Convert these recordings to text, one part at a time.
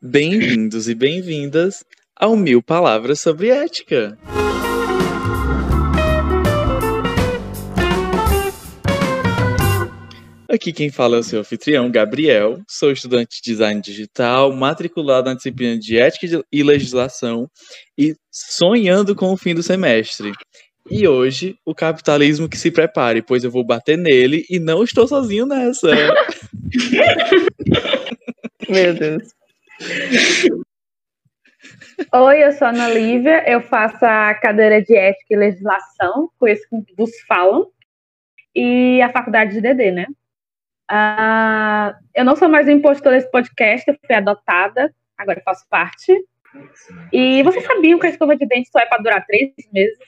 Bem-vindos e bem-vindas ao Mil Palavras sobre Ética. Aqui quem fala é o seu anfitrião, Gabriel. Sou estudante de design digital, matriculado na disciplina de ética e legislação e sonhando com o fim do semestre. E hoje, o capitalismo que se prepare, pois eu vou bater nele e não estou sozinho nessa. Meu Deus. Oi, eu sou a Ana Lívia, eu faço a cadeira de ética e legislação, conheço como vos falam, e a faculdade de DD, né? Uh, eu não sou mais um impostor desse podcast, eu fui adotada, agora faço parte. E vocês sabiam que a escova de dente só é para durar três meses?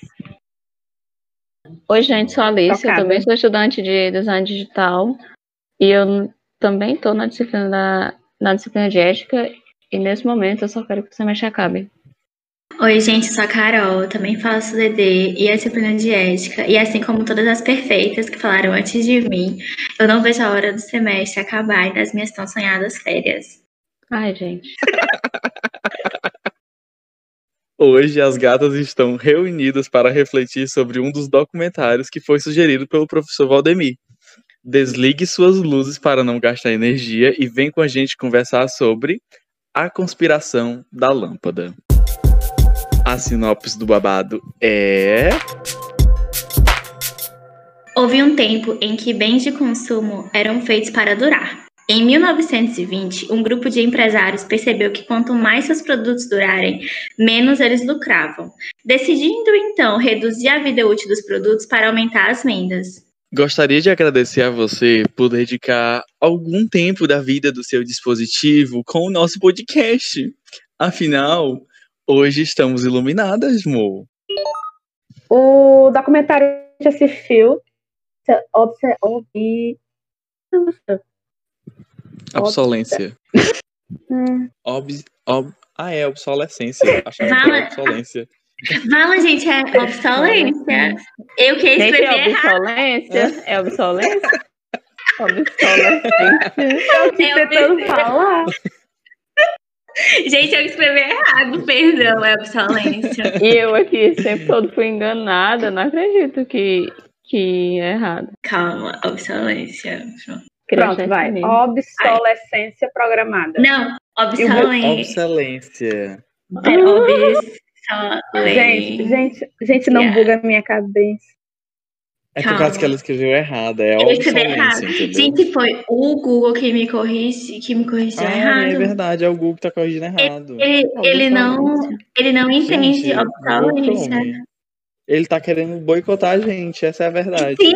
Oi, gente, sou a Alice, Tocada. eu também sou estudante de design digital e eu também estou na disciplina da, na disciplina de ética e nesse momento eu só quero que o semestre acabe. Oi, gente, sou a Carol, também faço DD e a disciplina de ética. E assim como todas as perfeitas que falaram antes de mim, eu não vejo a hora do semestre acabar e das minhas tão sonhadas férias. Ai, gente. Hoje as gatas estão reunidas para refletir sobre um dos documentários que foi sugerido pelo professor Valdemir. Desligue suas luzes para não gastar energia e vem com a gente conversar sobre A Conspiração da Lâmpada. A sinopse do babado é. Houve um tempo em que bens de consumo eram feitos para durar. Em 1920, um grupo de empresários percebeu que quanto mais seus produtos durarem, menos eles lucravam, decidindo então reduzir a vida útil dos produtos para aumentar as vendas. Gostaria de agradecer a você por dedicar algum tempo da vida do seu dispositivo com o nosso podcast. Afinal, hoje estamos iluminadas, Mo. O documentário obse, obse, Obsolência. Hum. Ob, ob, ah, é obsolescência. Acho que é obsolência. Fala, gente, é obsolência. Eu que escrevi é obsolência? É obsolência? obsolescência. Eu que tentando falar. Gente, eu escrevi errado, perdão, é obsolência. E eu aqui sempre todo fui enganada, não acredito que, que é errado. Calma, obsolência. Pronto, vai. Obsolescência programada. Não, obsolência. Obsolência. É Gente, gente, gente, não yeah. buga a minha cabeça. É por causa que ela escreveu errada, é entendeu? Gente, foi o Google que me corrige, que me corrigiu ah, errado. É verdade, é o Google que tá corrigindo errado. Ele, ele, ele não, ele não entende gente, obsolência. Ele tá querendo boicotar a gente, essa é a verdade. Sim,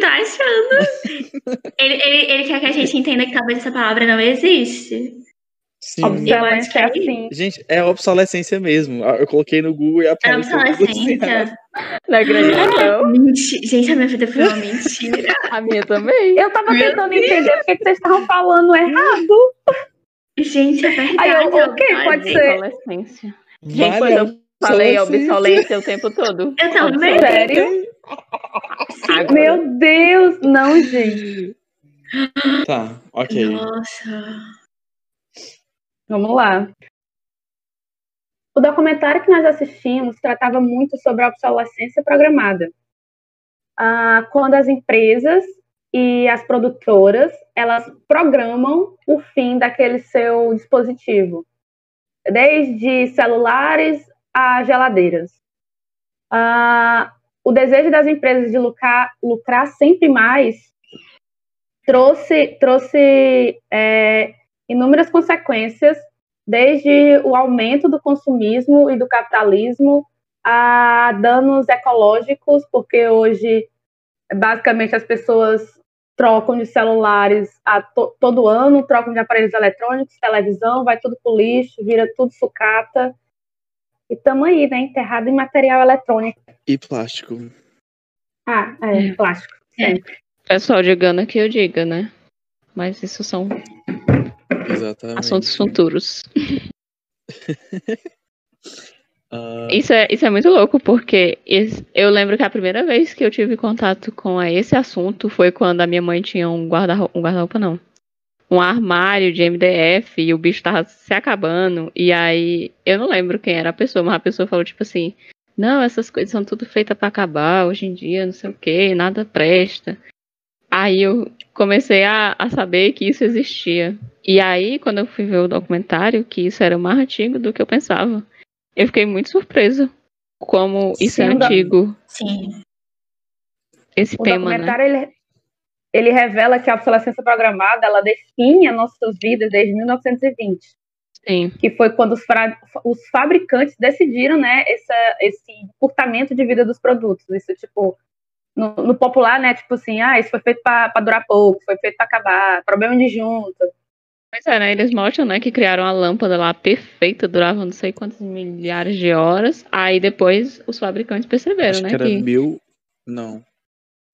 tá achando. ele, ele, ele quer que a gente entenda que talvez essa palavra não existe. Sim. Obsolescência é assim. Gente, é obsolescência mesmo. Eu coloquei no Google e apareceu. É obsolescência. Não acredito. Gente, a minha vida foi uma mentira. a minha também. Eu tava Meu tentando Deus. entender o que vocês estavam falando errado. Gente, é verdade. Aí eu, ok, pode ser. Obsolescência. Gente, quando eu falei obsolência o tempo todo. Eu também. Sério? Meu Deus, não, gente. Tá, ok. Nossa. Vamos lá. O documentário que nós assistimos tratava muito sobre a obsolescência programada. Ah, quando as empresas e as produtoras elas programam o fim daquele seu dispositivo, desde celulares a geladeiras. Ah, o desejo das empresas de lucrar, lucrar sempre mais trouxe, trouxe é, inúmeras consequências, desde o aumento do consumismo e do capitalismo a danos ecológicos, porque hoje basicamente as pessoas trocam de celulares a to todo ano, trocam de aparelhos eletrônicos, televisão, vai tudo pro lixo, vira tudo sucata. E estamos aí, né? Enterrado em material eletrônico. E plástico. Ah, é, é. plástico. Sempre. Pessoal, digando que eu diga, né? Mas isso são Exatamente. Assuntos futuros. uh... isso, é, isso é muito louco, porque eu lembro que a primeira vez que eu tive contato com esse assunto foi quando a minha mãe tinha um guarda-roupa, um guarda não. um armário de MDF e o bicho tava se acabando. E aí, eu não lembro quem era a pessoa, mas a pessoa falou tipo assim: Não, essas coisas são tudo feitas para acabar hoje em dia, não sei o que, nada presta. Aí eu comecei a, a saber que isso existia. E aí, quando eu fui ver o documentário, que isso era mais antigo do que eu pensava, eu fiquei muito surpresa como isso é Sim, antigo, Sim. esse O tema, né? documentário ele, ele revela que a obsolescência programada ela define as nossas vidas desde 1920, Sim, que foi quando os, fra- os fabricantes decidiram, né, essa, esse encurtamento de vida dos produtos. Isso, tipo, no, no popular, né, tipo assim, ah, isso foi feito para durar pouco, foi feito para acabar, problema de junta. Pois é, né? Eles mostram, né, que criaram a lâmpada lá perfeita, durava não sei quantas milhares de horas. Aí depois os fabricantes perceberam, Acho né? que era que mil. Não.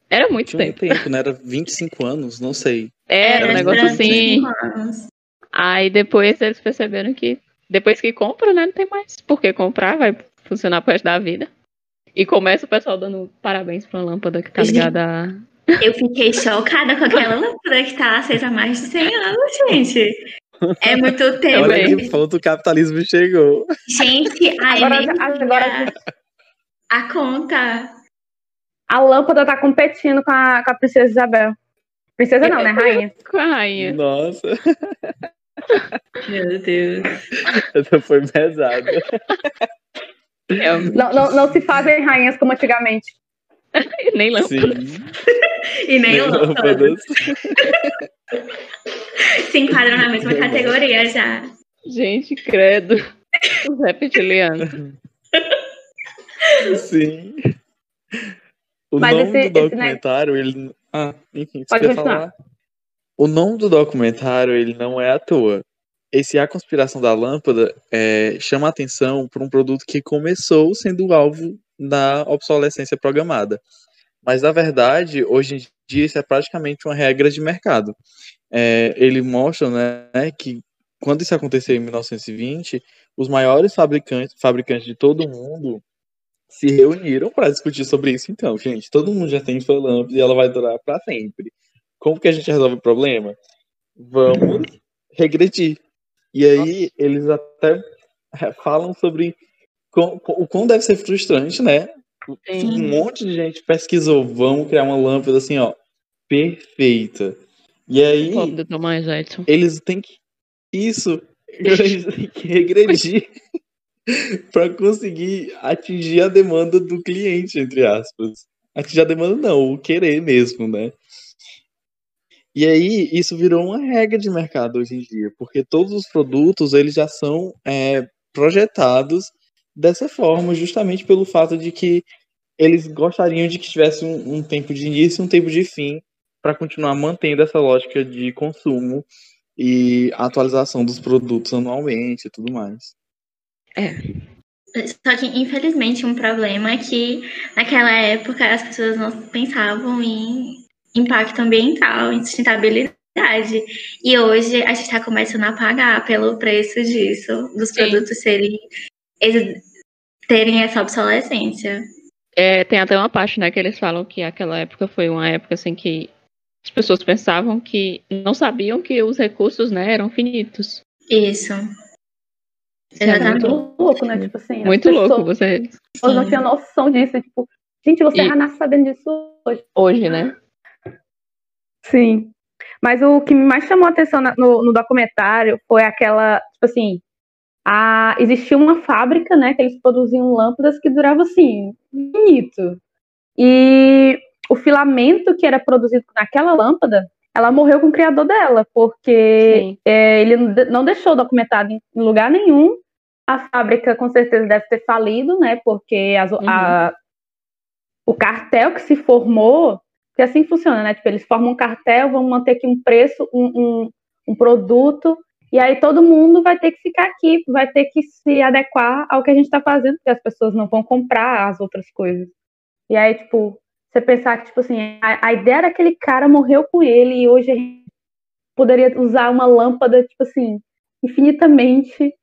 era muito Tinha um tempo. tempo, né? Era 25 anos, não sei. Era um Era negócio durante assim. anos. Aí depois eles perceberam que depois que compra, né, não tem mais por que comprar, vai funcionar pro resto da vida. E começa o pessoal dando parabéns pra uma lâmpada que tá ligada a. Eu fiquei chocada com aquela lâmpada que tá acesa há mais de 100 anos, gente. É muito tempo. Olha que ponto o capitalismo chegou. Gente, a Agora- agora- a conta. A lâmpada tá competindo com a, com a princesa Isabel. Princesa não, né, rainha? Com a rainha. Nossa, Meu Deus. essa foi pesada. É, Não, não, não se fazem rainhas como antigamente. nem lâmpada. Sim. E nem o lâmpada. Lâmpadas. Se enquadram na mesma categoria já. Gente, credo. Os reptilianos. Sim. O Mas nome esse- do esse, né? documentário, ele. Ah, enfim, você Pode quer continuar. falar? O nome do documentário, ele não é à toa. Esse A Conspiração da Lâmpada é, chama atenção por um produto que começou sendo alvo da obsolescência programada. Mas, na verdade, hoje em dia, isso é praticamente uma regra de mercado. É, ele mostra né, que quando isso aconteceu em 1920, os maiores fabricantes, fabricantes de todo o mundo se reuniram para discutir sobre isso. Então, gente, todo mundo já tem sua lâmpada e ela vai durar para sempre. Como que a gente resolve o problema? Vamos regredir. E aí eles até é, falam sobre o quão deve ser frustrante, né? Sim. Um monte de gente pesquisou, vamos criar uma lâmpada assim, ó, perfeita. E aí eles têm que isso, eles têm que regredir para conseguir atingir a demanda do cliente, entre aspas. Atingir a demanda não, o querer mesmo, né? E aí isso virou uma regra de mercado hoje em dia, porque todos os produtos eles já são é, projetados dessa forma, justamente pelo fato de que eles gostariam de que tivesse um, um tempo de início e um tempo de fim para continuar mantendo essa lógica de consumo e atualização dos produtos anualmente e tudo mais. Só que, infelizmente, um problema é que naquela época as pessoas não pensavam em impacto ambiental, em sustentabilidade. E hoje a gente está começando a pagar pelo preço disso, dos Sim. produtos serem terem essa obsolescência. É, tem até uma parte, né, que eles falam que aquela época foi uma época assim que as pessoas pensavam que não sabiam que os recursos, né, eram finitos. Isso. É Exatamente. Muito louco, né? Tipo assim, as Muito louco pessoas, você pessoas não tinham noção disso. Tipo, gente, você E- já nasce sabendo disso hoje. hoje, né? Sim. Mas o que mais chamou a atenção no, no documentário foi aquela, tipo assim, a, existia uma fábrica, né, que eles produziam lâmpadas que duravam assim, infinito. E o filamento que era produzido naquela lâmpada, ela morreu com o criador dela, porque é, ele não de- não deixou documentado em lugar nenhum. A fábrica com certeza deve ter falido, né? Porque as- a- o cartel que se formou, que assim funciona, né? Tipo, eles formam um cartel, vão manter aqui um preço, um, um, um produto, e aí todo mundo vai ter que ficar aqui, vai ter que se adequar ao que a gente está fazendo, porque as pessoas não vão comprar as outras coisas. E aí, tipo, você pensar que, tipo assim, a, a ideia daquele cara morreu com ele e hoje a gente poderia usar uma lâmpada, tipo assim, infinitamente.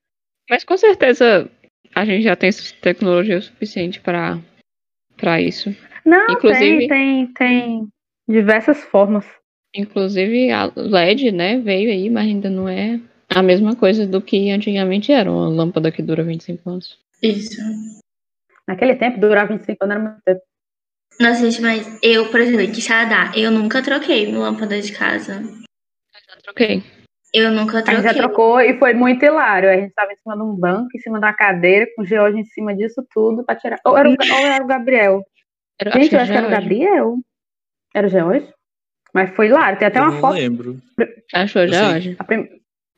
Mas com certeza a gente já tem tecnologia suficiente para isso. Não, Inclusive- tem, tem, tem diversas formas. Inclusive a LED, né, veio aí, mas ainda não é a mesma coisa do que antigamente era uma lâmpada que dura 25 anos. Isso. Naquele tempo, durava 25 anos, era muito tempo. Nossa, gente, mas eu, por exemplo, de Xadá, eu nunca troquei lâmpada de casa. Já troquei. Eu nunca A gente troquei. já trocou e foi muito hilário. A gente estava em cima de um banco, em cima da cadeira, com o George em cima disso tudo, pra tirar. Ou era o, ou era o Gabriel? Era, Gente, eu acho que já era o. Gabriel. Era o George? Mas foi hilário. Tem até eu uma não foto. lembro. Achou já sei. hoje. a prim-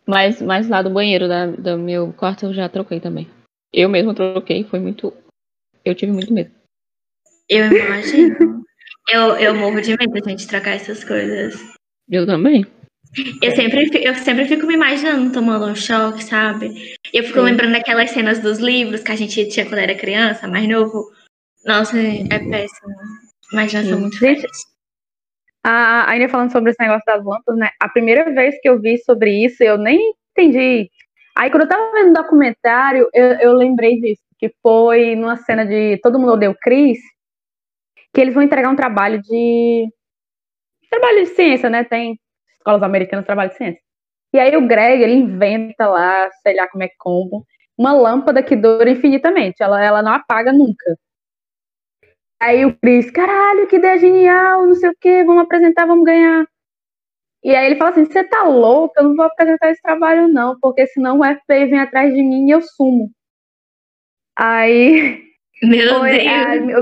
Mas, mas lá do banheiro da, do meu quarto eu já troquei também. Eu mesmo troquei, foi muito. Eu tive muito medo. Eu imagino. eu, eu morro de medo de gente trocar essas coisas. Eu também. Eu sempre, eu sempre fico me imaginando tomando um choque, sabe? Eu fico Sim. lembrando daquelas cenas dos livros que a gente tinha quando era criança, mais novo. Nossa, é péssimo. Imaginação Sim. muito Gente, fértil. A, ainda falando sobre esse negócio das lâmpadas, né? A primeira vez que eu vi sobre isso, eu nem entendi. Aí, quando eu tava vendo o documentário, eu, eu lembrei disso, que foi numa cena de Todo Mundo Odeia o Chris, que eles vão entregar um trabalho de. Trabalho de ciência, né? Tem escolas americanas trabalho de ciência. E aí o Greg, ele inventa lá, sei lá como é como, uma lâmpada que dura infinitamente. Ela, ela não apaga nunca. Aí o Chris, caralho, que ideia genial, não sei o que, vamos apresentar, vamos ganhar. E aí ele fala assim, você tá louco, eu não vou apresentar esse trabalho não, porque senão o FBI vem atrás de mim e eu sumo. Aí Meu foi, Deus. aí eu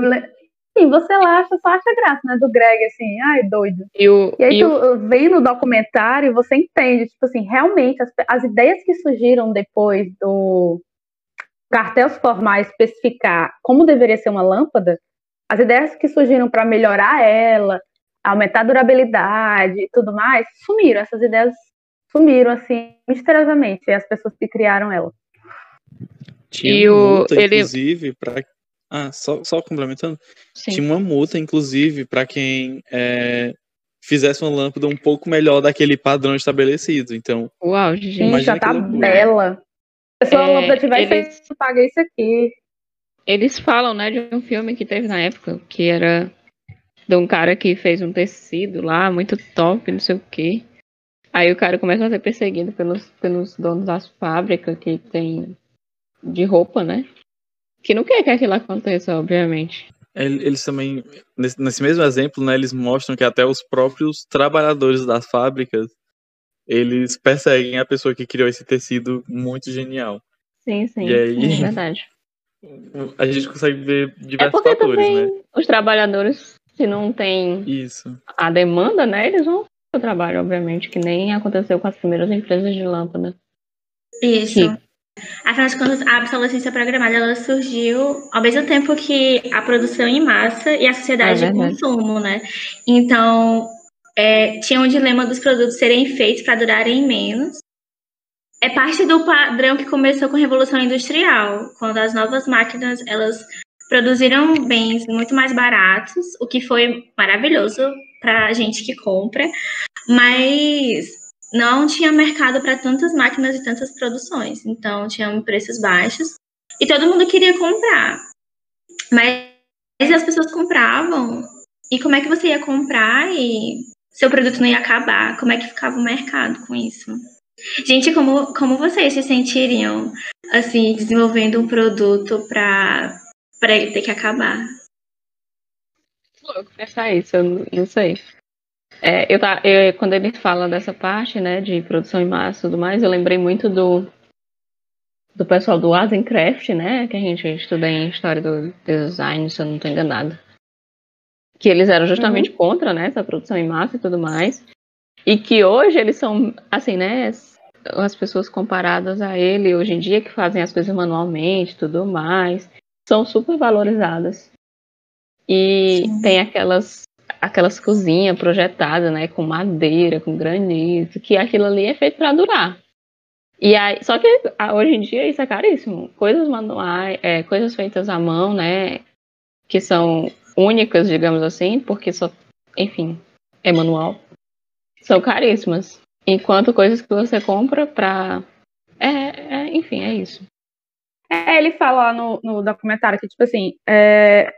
sim, você lá acha, só acha graça, né, do Greg, assim, ai, doido. E o, E aí e o- tu vem no documentário e você entende, tipo assim, realmente as, as ideias que surgiram depois do formar e especificar como deveria ser uma lâmpada, as ideias que surgiram para melhorar ela, aumentar a durabilidade e tudo mais, sumiram. Essas ideias sumiram assim misteriosamente, e as pessoas que criaram ela. Tinha E uma o- multa, ele- inclusive, pra. Ah, só, só complementando. sim. Tinha uma multa, inclusive, para quem é, fizesse uma lâmpada um pouco melhor daquele padrão estabelecido. Então, auge, gente. Já tá bela. Se a sua É, lâmpada tivesse eles- feito, paga isso aqui. Eles falam, né, de um filme que teve na época, que era de um cara que fez um tecido lá, muito top, não sei o quê. Aí o cara começa a ser perseguido pelos, pelos donos das fábricas que tem de roupa, né? Que não quer que aquilo aconteça, obviamente. el- eles também, nesse, nesse mesmo exemplo, né, eles mostram que até os próprios trabalhadores das fábricas, eles perseguem a pessoa que criou esse tecido muito genial. Sim, sim. E aí? É verdade. A gente consegue ver É diversos porque fatores, né? os trabalhadores, se não tem Isso. a demanda, né, eles vão pro trabalho, obviamente, que nem aconteceu com as primeiras empresas de lâmpada. Isso. Sim. Afinal de contas, a obsolescência programada ela surgiu ao mesmo tempo que a produção em massa e a sociedade É de consumo, né? Então, é, tinha um dilema dos produtos serem feitos para durarem menos. É parte do padrão que começou com a Revolução Industrial, quando as novas máquinas elas produziram bens muito mais baratos, o que foi maravilhoso para a gente que compra, mas não tinha mercado para tantas máquinas e tantas produções. Então, tinham preços baixos e todo mundo queria comprar. Mas as pessoas compravam. E como é que você ia comprar e seu produto não ia acabar? Como é que ficava o mercado com isso? Gente, como, como vocês se sentiriam, assim, desenvolvendo um produto para ele ter que acabar? louco pensar isso, eu não- sei. É, eu tá, eu- quando ele fala dessa parte, né, de produção em massa e tudo mais, eu lembrei muito do do pessoal do Azencraft, né, que a gente estuda em história do design, se eu não estou enganada. Que eles eram justamente contra, né, essa produção em massa e tudo mais. E que hoje eles são, assim, né, as pessoas comparadas a ele hoje em dia, que fazem as coisas manualmente tudo mais, são super valorizadas. E Sim. tem aquelas aquelas cozinhas projetadas, né, com madeira, com granito, que aquilo ali é feito para durar. E aí, só que hoje em dia isso é caríssimo. Coisas manuais, é, coisas feitas à mão, né, que são únicas, digamos assim, porque só, enfim, é manual, são caríssimas. Enquanto coisas que você compra pra. É, é, enfim, é isso. É, ele fala lá no, no documentário que, tipo assim, é,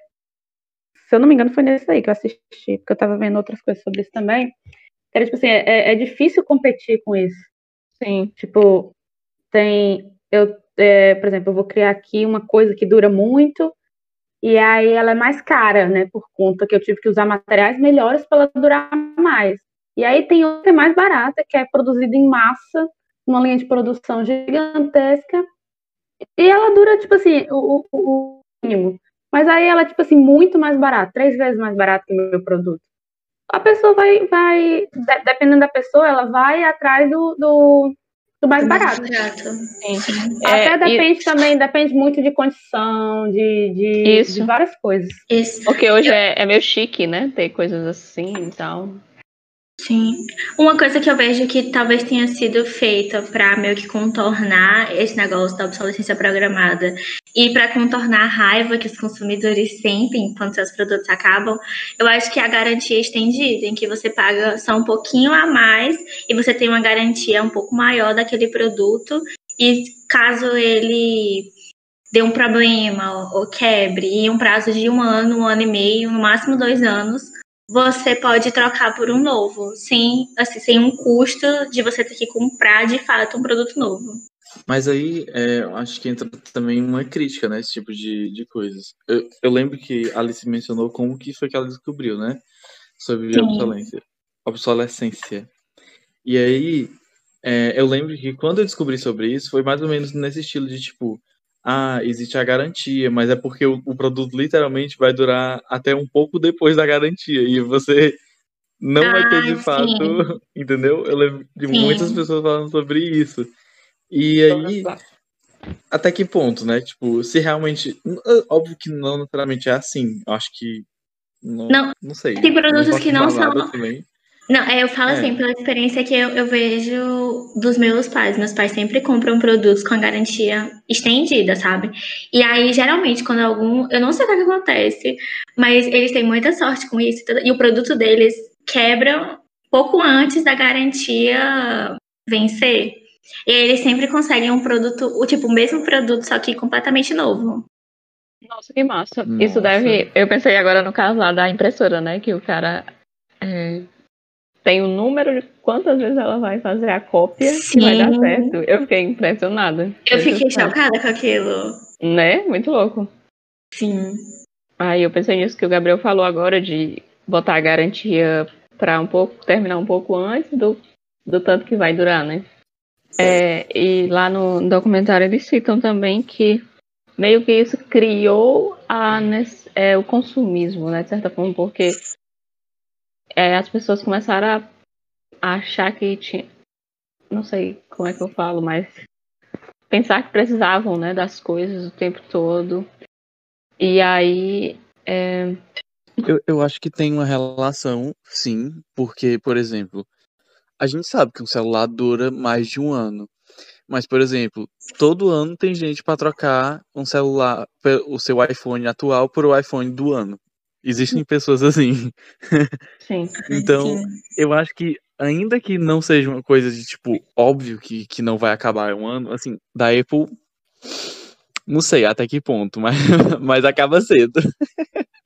se eu não me engano, foi nesse aí que eu assisti, porque eu tava vendo outras coisas sobre isso também. era tipo assim, é, é difícil competir com isso. Sim. Tipo, tem. Eu, é, por exemplo, eu vou criar aqui uma coisa que dura muito, e aí ela é mais cara, né? Por conta que eu tive que usar materiais melhores para ela durar mais. E aí tem outra que é mais barata, que é produzida em massa, numa linha de produção gigantesca, e ela dura, tipo assim, o, o, o mínimo. Mas aí ela é, tipo assim, muito mais barata, três vezes mais barato que o meu produto. A pessoa vai, vai, dependendo da pessoa, ela vai atrás do, do, do mais barato. Sim. Até É, depende também, depende muito de condição, de, de, Isso. de várias coisas. Isso. Porque hoje é, é meio chique, né? Ter coisas assim e tal. Sim. Uma coisa que eu vejo que talvez tenha sido feita para meio que contornar esse negócio da obsolescência programada e para contornar a raiva que os consumidores sentem quando seus produtos acabam, eu acho que a garantia estendida, em que você paga só um pouquinho a mais e você tem uma garantia um pouco maior daquele produto e caso ele dê um problema ou, ou quebre em um prazo de um ano, um ano e meio, no máximo dois anos, você pode trocar por um novo, sem, assim, sem um custo de você ter que comprar de fato um produto novo. Mas aí, é, eu acho que entra também uma crítica, né? Esse tipo de, de coisas. Eu, eu lembro que a Alice mencionou como que foi que ela descobriu, né? Sobre Sim. obsolescência. obsolescência. E aí, é, eu lembro que quando eu descobri sobre isso, foi mais ou menos nesse estilo de tipo, ah, existe a garantia, mas é porque o, o produto literalmente vai durar até um pouco depois da garantia. E você não vai ter de Ah, fato, sim. entendeu? Eu lembro de Sim. muitas pessoas falando sobre isso. E aí, até que ponto, né? Tipo, se realmente. Óbvio que não necessariamente é assim. Eu acho que. Não, Não, não sei. tem produtos Não que não são- Também. Não, é, eu falo É. assim, pela experiência que eu, eu vejo dos meus pais. Meus pais sempre compram produtos com a garantia estendida, sabe? E aí, geralmente, quando algum. Eu não sei o que acontece, mas eles têm muita sorte com isso. E o produto deles quebra pouco antes da garantia vencer. E aí eles sempre conseguem um produto, o tipo, o mesmo produto, só que completamente novo. Nossa, que massa. Nossa. Isso deve. Eu pensei agora no caso lá da impressora, né? Que o cara é, tem o número de quantas vezes ela vai fazer a cópia que vai dar Sim. certo. Eu fiquei impressionada. Eu fiquei chocada com aquilo. Né? Muito louco. Sim. Aí eu pensei nisso que o Gabriel falou agora de botar a garantia para um pouco, terminar um pouco antes do, do tanto que vai durar, né? É, e lá no documentário eles citam também que meio que isso criou a, é, o consumismo, né, de certa forma, porque é, as pessoas começaram a a achar que tinha. Não sei como é que eu falo, mas pensar que precisavam, né, das coisas o tempo todo. E aí é, Eu, eu acho que tem uma relação, sim, porque, por exemplo, a gente sabe que um celular dura mais de um ano. Mas, por exemplo, todo ano tem gente para trocar um celular, o seu iPhone atual por o iPhone do ano. Existem pessoas assim. sim. Então, Sim. eu acho que, ainda que não seja uma coisa de tipo, óbvio que, que não vai acabar em um ano, assim, da Apple, não sei até que ponto, mas, mas acaba cedo.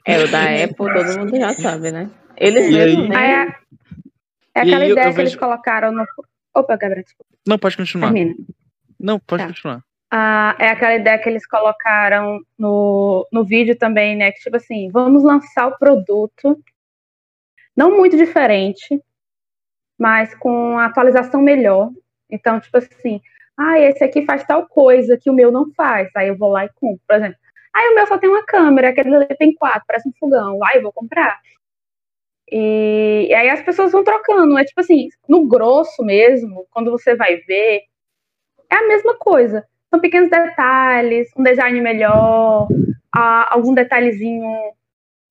É, o da Apple todo mundo já sabe, né? Eles E mesmo, aí- né? Aí, é, é aquela eu- ideia eu que eles vejo- colocaram no. Opa, Gabriel, desculpa, Não, pode continuar. termina. Não, pode Tá. continuar. Ah, é aquela ideia que eles colocaram no, no vídeo também, né? Que tipo assim, vamos lançar o produto, não muito diferente, mas com atualização melhor. Então, tipo assim, ah, esse aqui faz tal coisa que o meu não faz. Aí eu vou lá e compro, por exemplo. Aí o meu só tem uma câmera, aquele ali tem quatro, parece um fogão. Aí eu vou comprar. E, e aí as pessoas vão trocando. É tipo assim, no grosso mesmo, quando você vai ver, é a mesma coisa são pequenos detalhes, um design melhor, ah, algum detalhezinho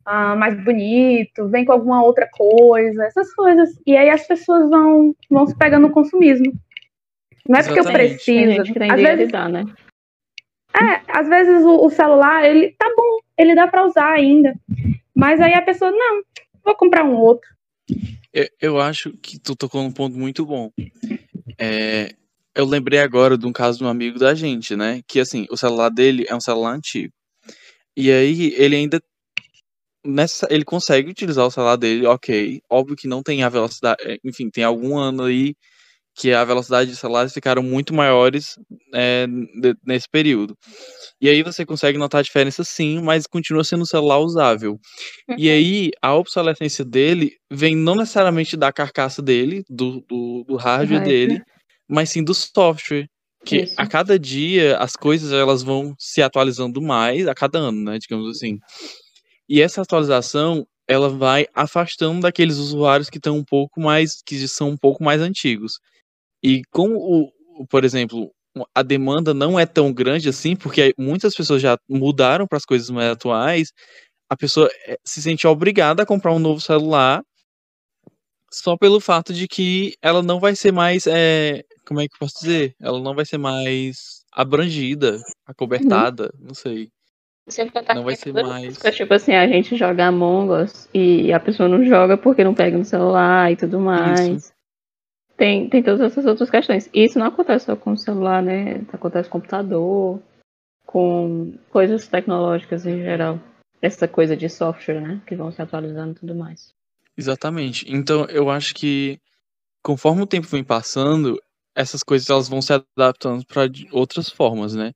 ah, mais bonito, vem com alguma outra coisa, essas coisas. E aí as pessoas vão, vão se pegando no consumismo. Não é porque eu Exatamente. Tem preciso. gente que tem Às vezes, né? é, às vezes o, o celular, ele tá bom, ele dá para usar ainda. Mas aí a pessoa, não, vou comprar um outro. Eu, eu acho que tu tocou num ponto muito bom. É, eu lembrei agora de um caso de um amigo da gente, né? Que assim, o celular dele é um celular antigo. E aí ele ainda nessa, ele consegue utilizar o celular dele, ok. Óbvio que não tem a velocidade. é, Enfim, tem algum ano aí que a velocidade de celulares ficaram muito maiores é, nesse período. E aí você consegue notar a diferença sim, mas continua sendo um celular usável. E aí a obsolescência dele vem não necessariamente da carcaça dele, do, do, do hardware Hardware. dele, mas sim do software. Que Isso. a cada dia as coisas elas vão se atualizando mais, a cada ano, né, digamos assim. E essa atualização ela vai afastando daqueles usuários que estão um pouco mais, que são um pouco mais antigos. E como, o, por exemplo, a demanda não é tão grande assim, porque muitas pessoas já mudaram para as coisas mais atuais, a pessoa eh, se sente obrigada a comprar um novo celular só pelo fato de que ela não vai ser mais, eh, como é que eu posso dizer? Ela não vai ser mais abrangida, acobertada, não sei. Sempre Não vai ser mais- coisas, Tipo assim, a gente joga Among Us e a pessoa não joga porque não pega no celular e tudo mais. Tem, tem todas essas outras questões. E isso não acontece só com o celular, né? Acontece com computador, com coisas tecnológicas em geral. Essa coisa de software, né? Que vão se atualizando e tudo mais. Exatamente. Então, eu acho que conforme o tempo vem passando, essas coisas elas vão se adaptando para outras formas, né?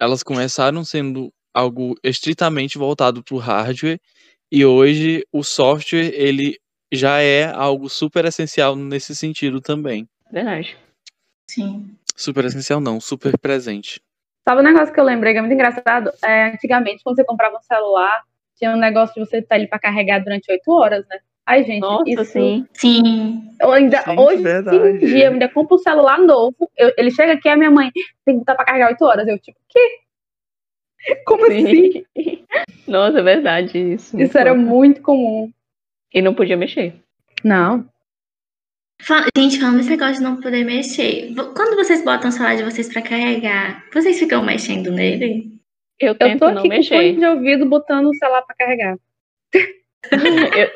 Elas começaram sendo algo estritamente voltado para o hardware e hoje o software ele já é algo super essencial nesse sentido também. Verdade. Sim. Super essencial não, super presente. Sabe um negócio que eu lembrei que é muito engraçado? É, antigamente, quando você comprava um celular, tinha um negócio de você estar ele para carregar durante oito horas, né? Ai, gente, Nossa, isso. sim. Sim. Eu ainda, Gente, hoje em dia, eu ainda compro um celular novo. eu- ele chega aqui, a minha mãe tem que botar para carregar oito horas. Eu, tipo, quê? Como assim? Sim. Nossa, é verdade isso. Isso era muito comum. E não podia mexer. Não. Gente, falando desse negócio de não poder mexer. Quando vocês botam o celular de vocês pra carregar, vocês ficam mexendo nele? Eu Eu tento tô não aqui com fone mexer. de ouvido botando o celular para carregar. eu,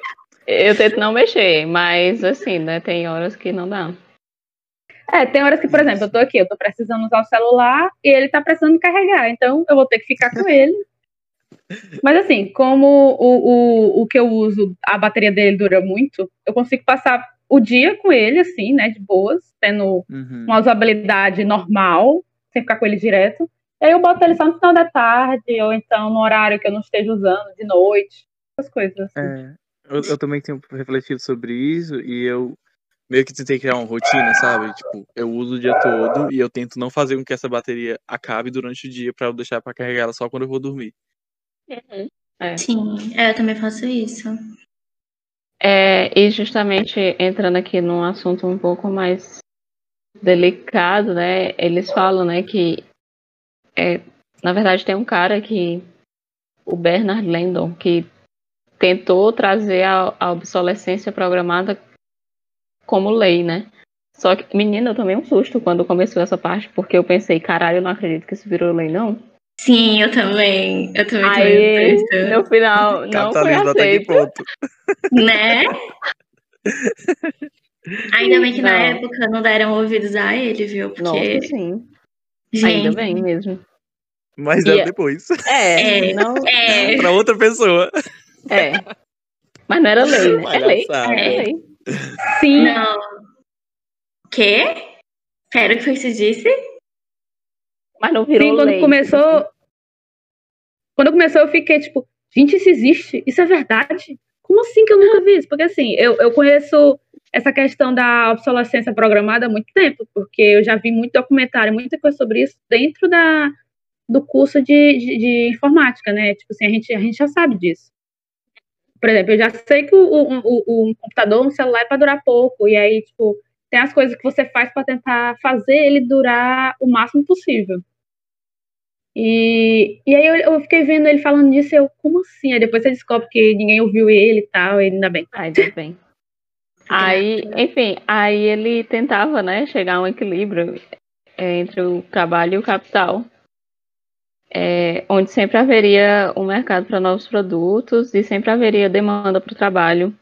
eu tento não mexer, mas assim, né? Tem horas que não dá. É, tem horas que, por exemplo, eu tô aqui, eu tô precisando usar o celular e ele tá precisando carregar, então eu vou ter que ficar com ele. Mas assim, como o, o, o que eu uso, a bateria dele dura muito, eu consigo passar o dia com ele, assim, né, de boas, tendo Uhum. uma usabilidade normal, sem ficar com ele direto. E aí eu boto ele só no final da tarde, ou então no horário que eu não esteja usando, de noite, essas coisas. Assim. É, eu, eu também tenho refletido sobre isso e eu meio que tentei criar uma rotina, sabe? Tipo, eu uso o dia todo e eu tento não fazer com que essa bateria acabe durante o dia pra eu deixar pra carregar ela só quando eu vou dormir. Sim, é, eu também faço isso. É, e justamente entrando aqui num assunto um pouco mais delicado, né? Eles falam, né, que é, na verdade tem um cara que o Bernard Landon que tentou trazer a, a obsolescência programada como lei, né? Só que, menina, eu tomei um susto quando começou essa parte, porque eu pensei, caralho, eu não acredito que isso virou lei, não. Sim, eu também. Eu também Aí, no final, não foi aceito. Né? Ainda bem que na Não. época não deram ouvidos a ele, viu? Porque, Nossa, sim. gente, Ainda bem mesmo. Mas E é é- depois. É, É. não. É, pra outra pessoa. É. Mas não era lei, né? É lei. É lei. Sim, não. Quê? Pera, o que foi que você disse? Mas não virou Sim, quando lei. começou. Quando começou, eu fiquei tipo, gente, isso existe? Isso é verdade? Como assim que eu nunca vi isso? Porque assim, eu, eu conheço essa questão da obsolescência programada há muito tempo, porque eu já vi muito documentário, muita coisa sobre isso dentro da, do curso de, de, de informática, né? Tipo assim, a gente, a gente já sabe disso. Por exemplo, eu já sei que o, o, o- um computador, um celular é para durar pouco, e aí, tipo, tem as coisas que você faz para tentar fazer ele durar o máximo possível. E, e aí eu, eu fiquei vendo ele falando disso, e eu, como assim? Aí depois você descobre que ninguém ouviu ele e tal, e ainda bem. Ai, tudo bem. Aí, enfim, aí ele tentava, né, chegar a um equilíbrio é, entre o trabalho e o capital, é, onde sempre haveria um mercado para novos produtos e sempre haveria demanda para o trabalho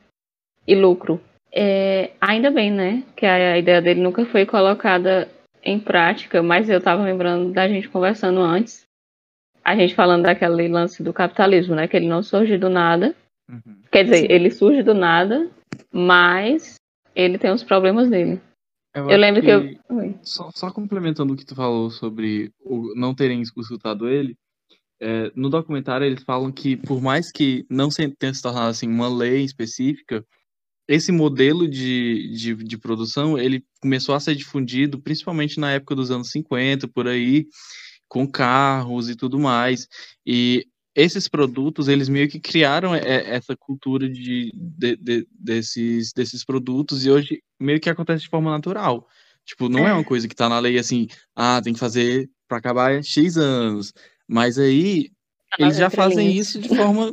e lucro. É, ainda bem, né, que a ideia dele nunca foi colocada em prática, mas eu estava lembrando da gente conversando antes, a gente falando daquele lance do capitalismo, né, que ele não surgiu do nada, Uhum. Quer dizer, Sim. ele surge do nada, mas ele tem os problemas dele. Eu acho lembro que eu. Oi. Só, só complementando o que tu falou sobre o não terem escutado ele, é, no documentário eles falam que por mais que não se tenha se tornado assim uma lei específica, esse modelo de, de, de produção ele começou a ser difundido principalmente na época dos anos 50, por aí, com carros e tudo mais. E esses produtos, eles meio que criaram é, essa cultura de, de- de- desses, desses produtos e hoje meio que acontece de forma natural. Tipo, não é, É. uma coisa que tá na lei assim, ah, tem que fazer para acabar X anos. Mas aí Tá eles já fazem isso de forma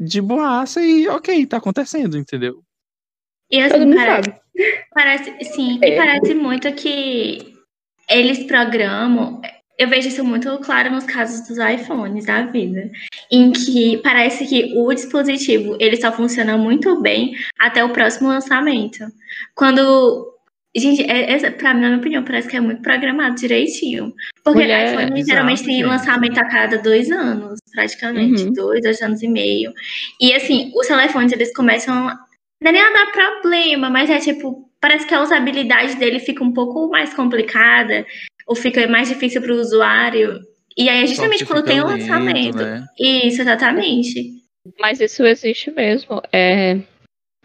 de boaça e ok, tá acontecendo, entendeu? E assim, Todo mundo parece, sabe. parece- sim, É. e parece muito que eles programam. Eu vejo isso muito claro nos casos dos iPhones da vida, em que parece que o dispositivo ele só funciona muito bem até o próximo lançamento. Quando Gente, é, essa, pra mim, na minha opinião, parece que é muito programado direitinho. Porque Mulher, iPhone bizarro, geralmente tem gente. lançamento a cada dois anos, praticamente. Uhum. Dois, dois anos e meio. E assim, os telefones, eles começam. Não é nem a dar problema, mas é tipo. Parece que a usabilidade dele fica um pouco mais complicada, ou fica mais difícil para o usuário. E aí é justamente quando tem o lento, lançamento. né? Isso, exatamente. Mas isso existe mesmo. É,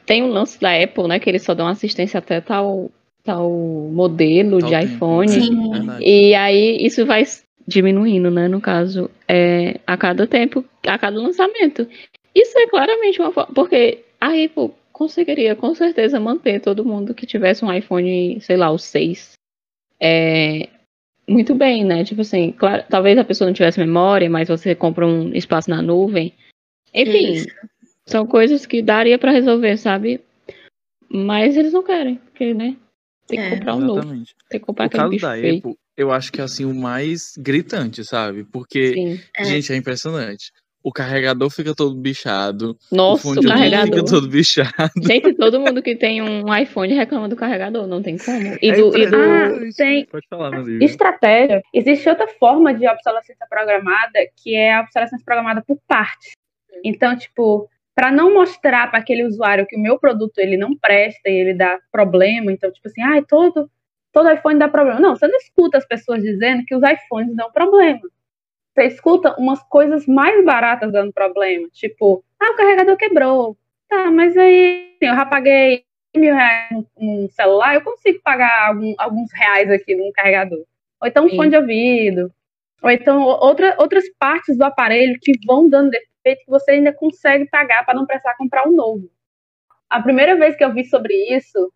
tem um lance da Apple, né? Que eles só dão assistência até tal, tal modelo Tal de tempo, iPhone. né? Sim. E aí isso vai diminuindo, né? No caso, é, a cada tempo, a cada lançamento. Isso é claramente uma forma. Porque a Apple conseguiria com certeza manter todo mundo que tivesse um iPhone, sei lá, o 6. É, muito bem, né? Tipo assim, claro, talvez a pessoa não tivesse memória, mas você compra um espaço na nuvem. Enfim, Isso. são coisas que daria pra resolver, sabe? Mas eles não querem, porque, né? Tem que É. comprar um novo. Exatamente. Tem que comprar O aquele caso bicho da feio. Apple, eu acho que é assim o mais gritante, sabe? Porque, Sim. É. gente, é impressionante. O carregador fica todo bichado, o Nossa, fone o de ouvido carregador. fica todo bichado. Gente, todo mundo que tem um iPhone reclama do carregador, não tem como. E É do, e do- impressionante. tem- Pode falar, meu Lívia. Estratégia. Existe outra forma de obsolescência programada, que é a obsolescência programada por partes. Então, tipo, para não mostrar para aquele usuário que o meu produto ele não presta e ele dá problema, então, tipo assim, ai, todo, todo iPhone dá problema. Não, você não escuta as pessoas dizendo que os iPhones dão problema. Você escuta umas coisas mais baratas dando problema, tipo, ah, o carregador quebrou. Tá, mas aí assim, eu já paguei mil reais num, celular, eu consigo pagar algum- alguns reais aqui num carregador. Ou então um Sim. fone de ouvido. Ou então outra, outras partes do aparelho que vão dando defeito que você ainda consegue pagar para não precisar comprar um novo. A primeira vez que eu vi sobre isso,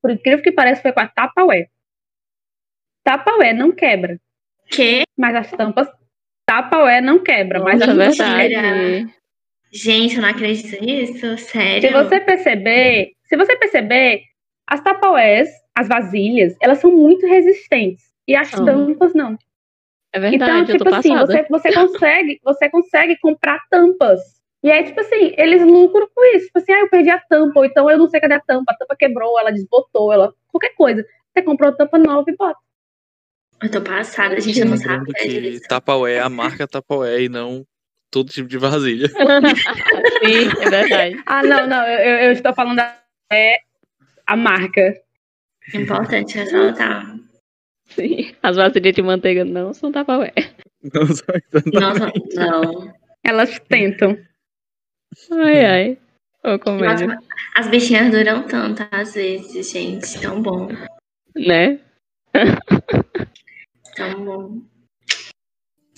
por incrível que pareça, foi com a Tupperware. Tupperware não quebra, Que, mas as tampas Tupperware não quebra, mas Nossa, as é tampas verdade. gente, eu não acredito nisso, sério. Se você perceber, se você perceber, as Tupperwares, as vasilhas, elas são muito resistentes. E as São. tampas não. É verdade, então, eu tipo tô assim, passada. você, você consegue, você consegue comprar tampas. E aí, tipo assim, eles lucram com isso. Tipo assim, ah, eu perdi a tampa, ou então eu não sei cadê a tampa, a tampa quebrou, ela desbotou, ela. qualquer coisa. Você comprou a tampa nova e bota. Eu tô passada, gente, eu não Lembrando sabia que. Tupperware é a marca Tupperware e não todo tipo de vasilha. Sim, é verdade. Ah, não, não, eu, eu- estou falando da é a marca. Importante ressaltar. Sim. As vasilhas de manteiga não são Tupperware. Não só Nossa, não. Elas tentam. Ai, ai. Ô, comédia. Nossa, as bichinhas duram tanto às vezes, gente. Tão bom. Né? Tão bom.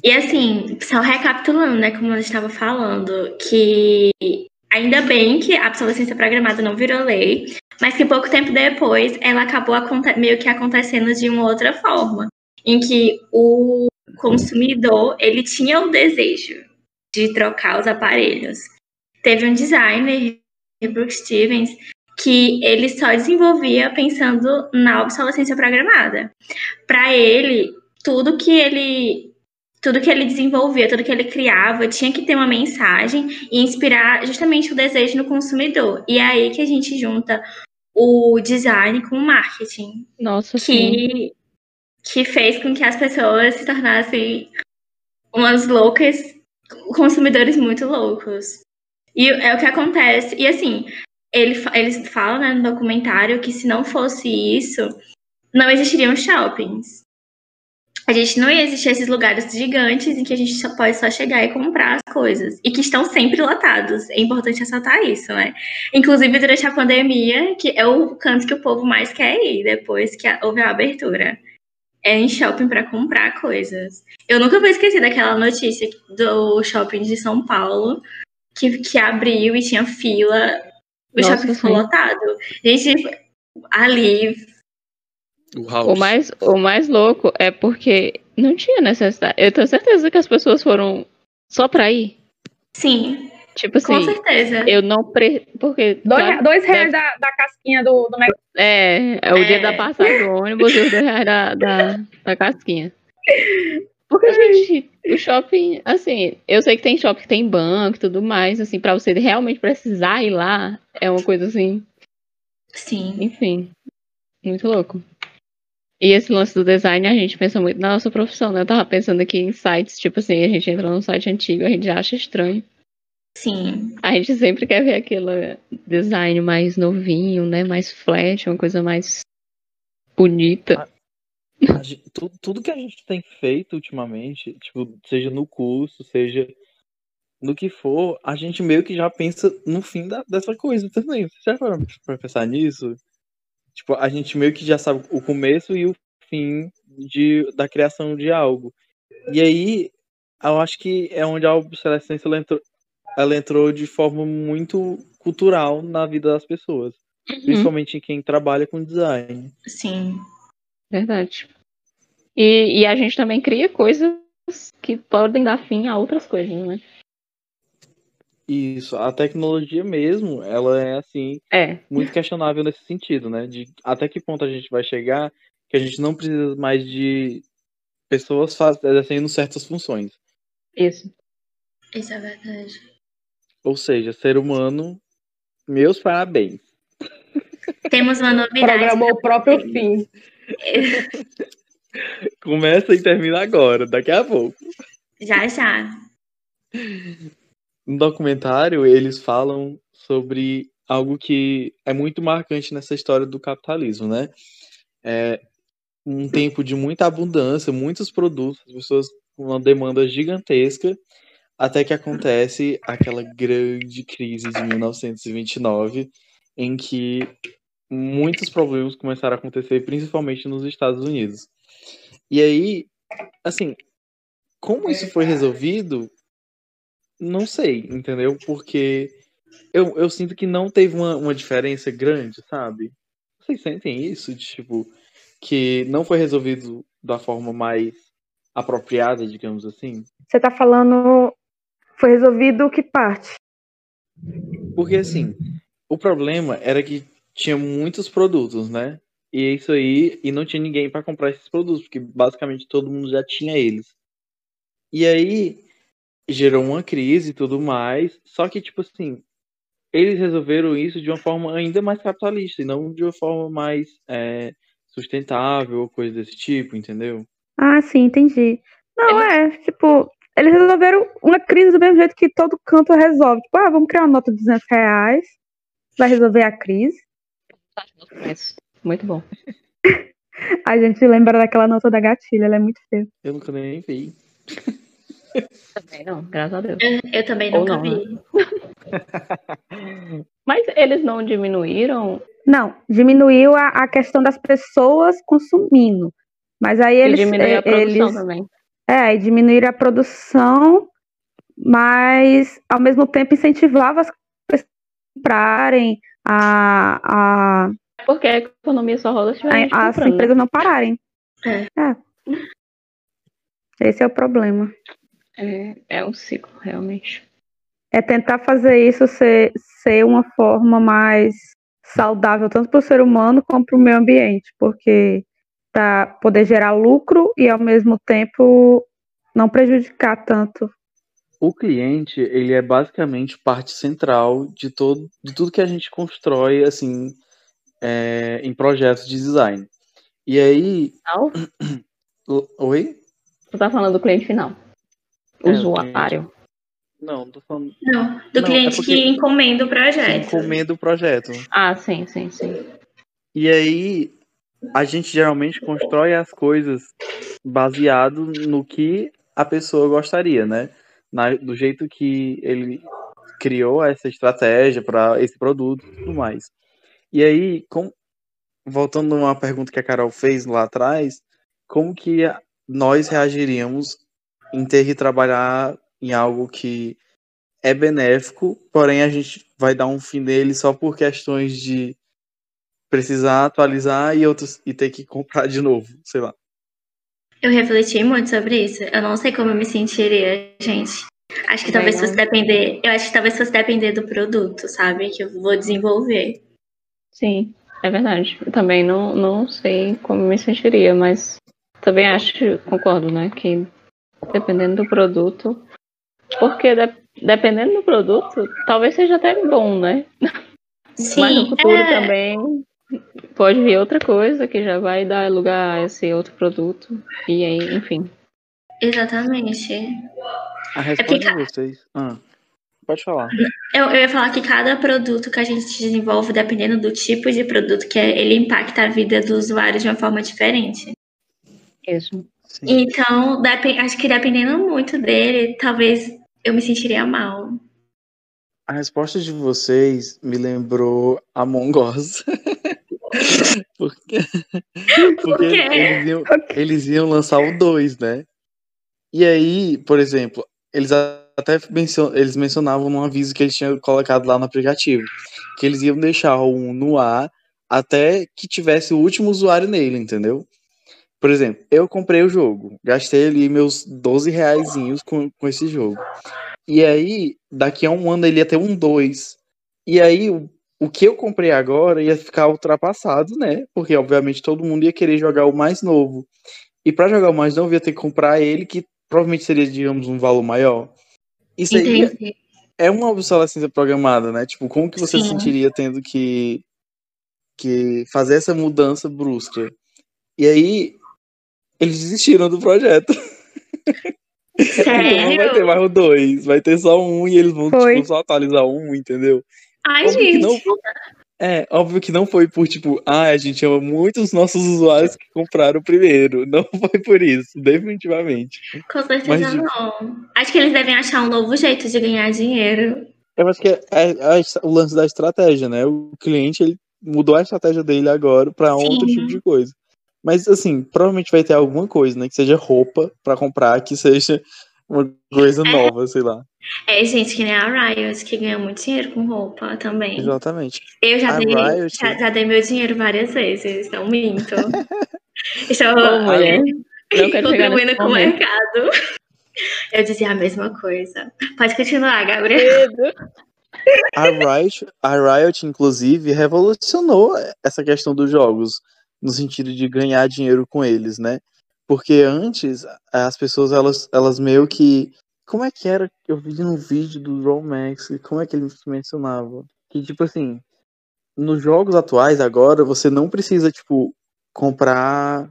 E assim, só recapitulando, né, como eu estava falando, que ainda bem que a obsolescência programada não virou lei, mas que pouco tempo depois ela acabou meio que acontecendo de uma outra forma, em que o consumidor ele tinha o desejo de trocar os aparelhos. Teve um designer, Brooke Stevens, que ele só desenvolvia pensando na obsolescência programada. Para ele, tudo que ele tudo que ele desenvolvia, tudo que ele criava, tinha que ter uma mensagem e inspirar justamente o desejo no consumidor. E é aí que a gente junta o design com o marketing, Nossa, sim. que, que fez com que as pessoas se tornassem umas loucas, consumidores muito loucos. E é o que acontece. E assim, ele, eles falam né, no documentário que se não fosse isso, não existiriam shoppings. A gente não ia existir esses lugares gigantes em que a gente só pode só chegar e comprar as coisas. E que estão sempre lotados. É importante ressaltar isso, né? Inclusive durante a pandemia, que é o canto que o povo mais quer ir depois que houve a abertura. É em shopping para comprar coisas. Eu nunca vou esquecer daquela notícia do shopping de São Paulo, que, que abriu e tinha fila. O Nossa, shopping ficou lotado. Gente, ali o, o, mais, o mais louco é porque não tinha necessidade. Eu tenho certeza que as pessoas foram só pra ir. Sim. Tipo assim, com certeza. Eu não. Pre... Porque. Dois, dois reais deve... da, da casquinha do, do É, é o é. dia da passagem do ônibus e os dois reais da, da, da casquinha. Porque, gente, o shopping, assim, eu sei que tem shopping que tem banco e tudo mais, assim, pra você realmente precisar ir lá, é uma coisa assim. Sim. Enfim, muito louco. E esse lance do design, a gente pensa muito na nossa profissão, né? Eu tava pensando aqui em sites, tipo assim, a gente entra num site antigo, a gente já acha estranho. Sim. A gente sempre quer ver aquele design mais novinho, né? Mais flat, uma coisa mais bonita. A, a gente, tudo, tudo que a gente tem feito ultimamente, tipo, seja no curso, seja no que for, a gente meio que já pensa no fim da, dessa coisa também. Você já pra pensar nisso? Tipo, a gente meio que já sabe o começo e o fim de, da criação de algo. E aí, eu acho que é onde a obsolescência ela entrou, ela entrou de forma muito cultural na vida das pessoas. Uhum. Principalmente em quem trabalha com design. Sim. Verdade. E, e a gente também cria coisas que podem dar fim a outras coisas, né? Isso, a tecnologia mesmo, ela é assim, é. muito questionável nesse sentido, né? De até que ponto a gente vai chegar que a gente não precisa mais de pessoas exercendo certas funções. Isso. Isso é verdade. Ou seja, ser humano, meus parabéns. Temos uma novidade. Programou o próprio fim. Começa e termina agora, daqui a pouco. Já, já. No documentário, eles falam sobre algo que é muito marcante nessa história do capitalismo, né? É um tempo de muita abundância, muitos produtos, as pessoas com uma demanda gigantesca, até que acontece aquela grande crise de 1929, em que muitos problemas começaram a acontecer, principalmente nos Estados Unidos. E aí, assim, como isso foi resolvido, não sei, entendeu? Porque eu, eu sinto que não teve uma, uma diferença grande, sabe? Vocês sentem isso? De, tipo, que não foi resolvido da forma mais apropriada, digamos assim? Você tá falando. Foi resolvido que parte? Porque assim, o problema era que tinha muitos produtos, né? E isso aí, e não tinha ninguém para comprar esses produtos, porque basicamente todo mundo já tinha eles. E aí, gerou uma crise e tudo mais. Só que, tipo assim, eles resolveram isso de uma forma ainda mais capitalista e não de uma forma mais é, sustentável ou coisa desse tipo, entendeu? Ah, sim, entendi. Não, é, tipo, eles resolveram uma crise do mesmo jeito que todo canto resolve. Tipo, ah, vamos criar uma nota de 200 reais, vai resolver a crise. Muito bom. a gente lembra daquela nota da gatilha, ela é muito feia. Eu nunca nem vi. Também não, graças a Deus. Eu, eu também nunca não, vi. Né? Mas eles não diminuíram? Não, diminuiu a, a questão das pessoas consumindo. Mas aí eles. E diminuiu a produção eles, também. É, e diminuíram a produção, mas ao mesmo tempo incentivava as pessoas a comprarem, a. a Porque a economia só rola se As empresas não pararem. É. é. Esse é o problema. É, é um ciclo, realmente. É tentar fazer isso ser, ser uma forma mais saudável, tanto para o ser humano como para o meio ambiente, porque para poder gerar lucro e ao mesmo tempo não prejudicar tanto. O cliente, ele é basicamente parte central de todo de tudo que a gente constrói assim é, em projetos de design. E aí, Oi? Tu tá falando do cliente final. É, usuário. Não, tô falando. Não, do Não, cliente é que encomenda o projeto. encomenda o projeto. Ah, sim, sim, sim. E aí, a gente geralmente constrói as coisas baseado no que a pessoa gostaria, né? Na- do jeito que ele criou essa estratégia para esse produto e tudo mais. E aí, com- voltando a uma pergunta que a Carol fez lá atrás, como que a- nós reagiríamos em ter que trabalhar em algo que é benéfico, porém a gente vai dar um fim nele só por questões de precisar atualizar e outros e ter que comprar de novo, sei lá. Eu refleti muito sobre isso. Eu não sei como eu me sentiria, gente. Acho que Também talvez não. fosse depender. Eu acho que talvez fosse depender do produto, sabe? Que eu vou desenvolver. Sim, é verdade. Eu também não, não sei como me sentiria, mas também acho, concordo, né? Que dependendo do produto. Porque de- dependendo do produto, talvez seja até bom, né? Mas no Sim, futuro é, também pode vir outra coisa que já vai dar lugar a esse outro produto. E aí, enfim. exatamente. A resposta fica- de vocês. Ah, pode falar. Eu, eu ia falar que cada produto que a gente desenvolve, dependendo do tipo de produto que é, ele impacta a vida do usuário de uma forma diferente. Isso. Sim. Então, acho que dependendo muito dele, talvez eu me sentiria mal. A resposta de vocês me lembrou Among Us. porque porque eles, iam, eles iam lançar o 2, né? E aí, por exemplo, eles até mencio- eles mencionavam num aviso que eles tinham colocado lá no aplicativo, que eles iam deixar o 1 no ar até que tivesse o último usuário nele, entendeu? Por exemplo, eu comprei o jogo, gastei ali meus 12 reaisinhos com, com esse jogo. E aí, daqui a um ano ele ia ter um 2. E aí, o, o que eu comprei agora ia ficar ultrapassado, né? Porque, obviamente, todo mundo ia querer jogar o mais novo. E para jogar o mais novo, ia ter que comprar ele, que provavelmente seria, digamos, um valor maior. Isso aí é uma obsolescência programada, né? Tipo, como que você Sim. sentiria tendo que, que fazer essa mudança brusca? E aí, eles desistiram do projeto. Então não vai ter Sério? mais o 2, vai ter só um e eles vão tipo, só atualizar um, entendeu? Ai, Óbvio que gente. não. É, óbvio que não foi por tipo, ah, a gente ama muito os nossos usuários que compraram primeiro. Não foi por isso, definitivamente. Com certeza Mas, tipo- não. Acho que eles devem achar um novo jeito de ganhar dinheiro. Eu acho que é, é- é o lance da estratégia, né? O cliente ele mudou a estratégia dele agora pra Sim. outro tipo de coisa. Mas assim, provavelmente vai ter alguma coisa, né? Que seja roupa pra comprar, que seja uma coisa nova, sei lá. É, gente, que nem a Riot, que ganha muito dinheiro com roupa também. Exatamente. Eu já A dei, Riot- já, já dei meu dinheiro várias vezes, não minto. Estou mulher. Contribuindo com o mercado. Eu dizia a mesma coisa. Pode continuar, Gabriel. A Riot, a Riot, inclusive, revolucionou essa questão dos jogos, no sentido de ganhar dinheiro com eles, né? Porque antes, as pessoas, elas, elas meio que. Como é que era? Eu vi no vídeo do Raw Max, como é que ele mencionava? Que, tipo assim, nos jogos atuais, agora, você não precisa, tipo, comprar.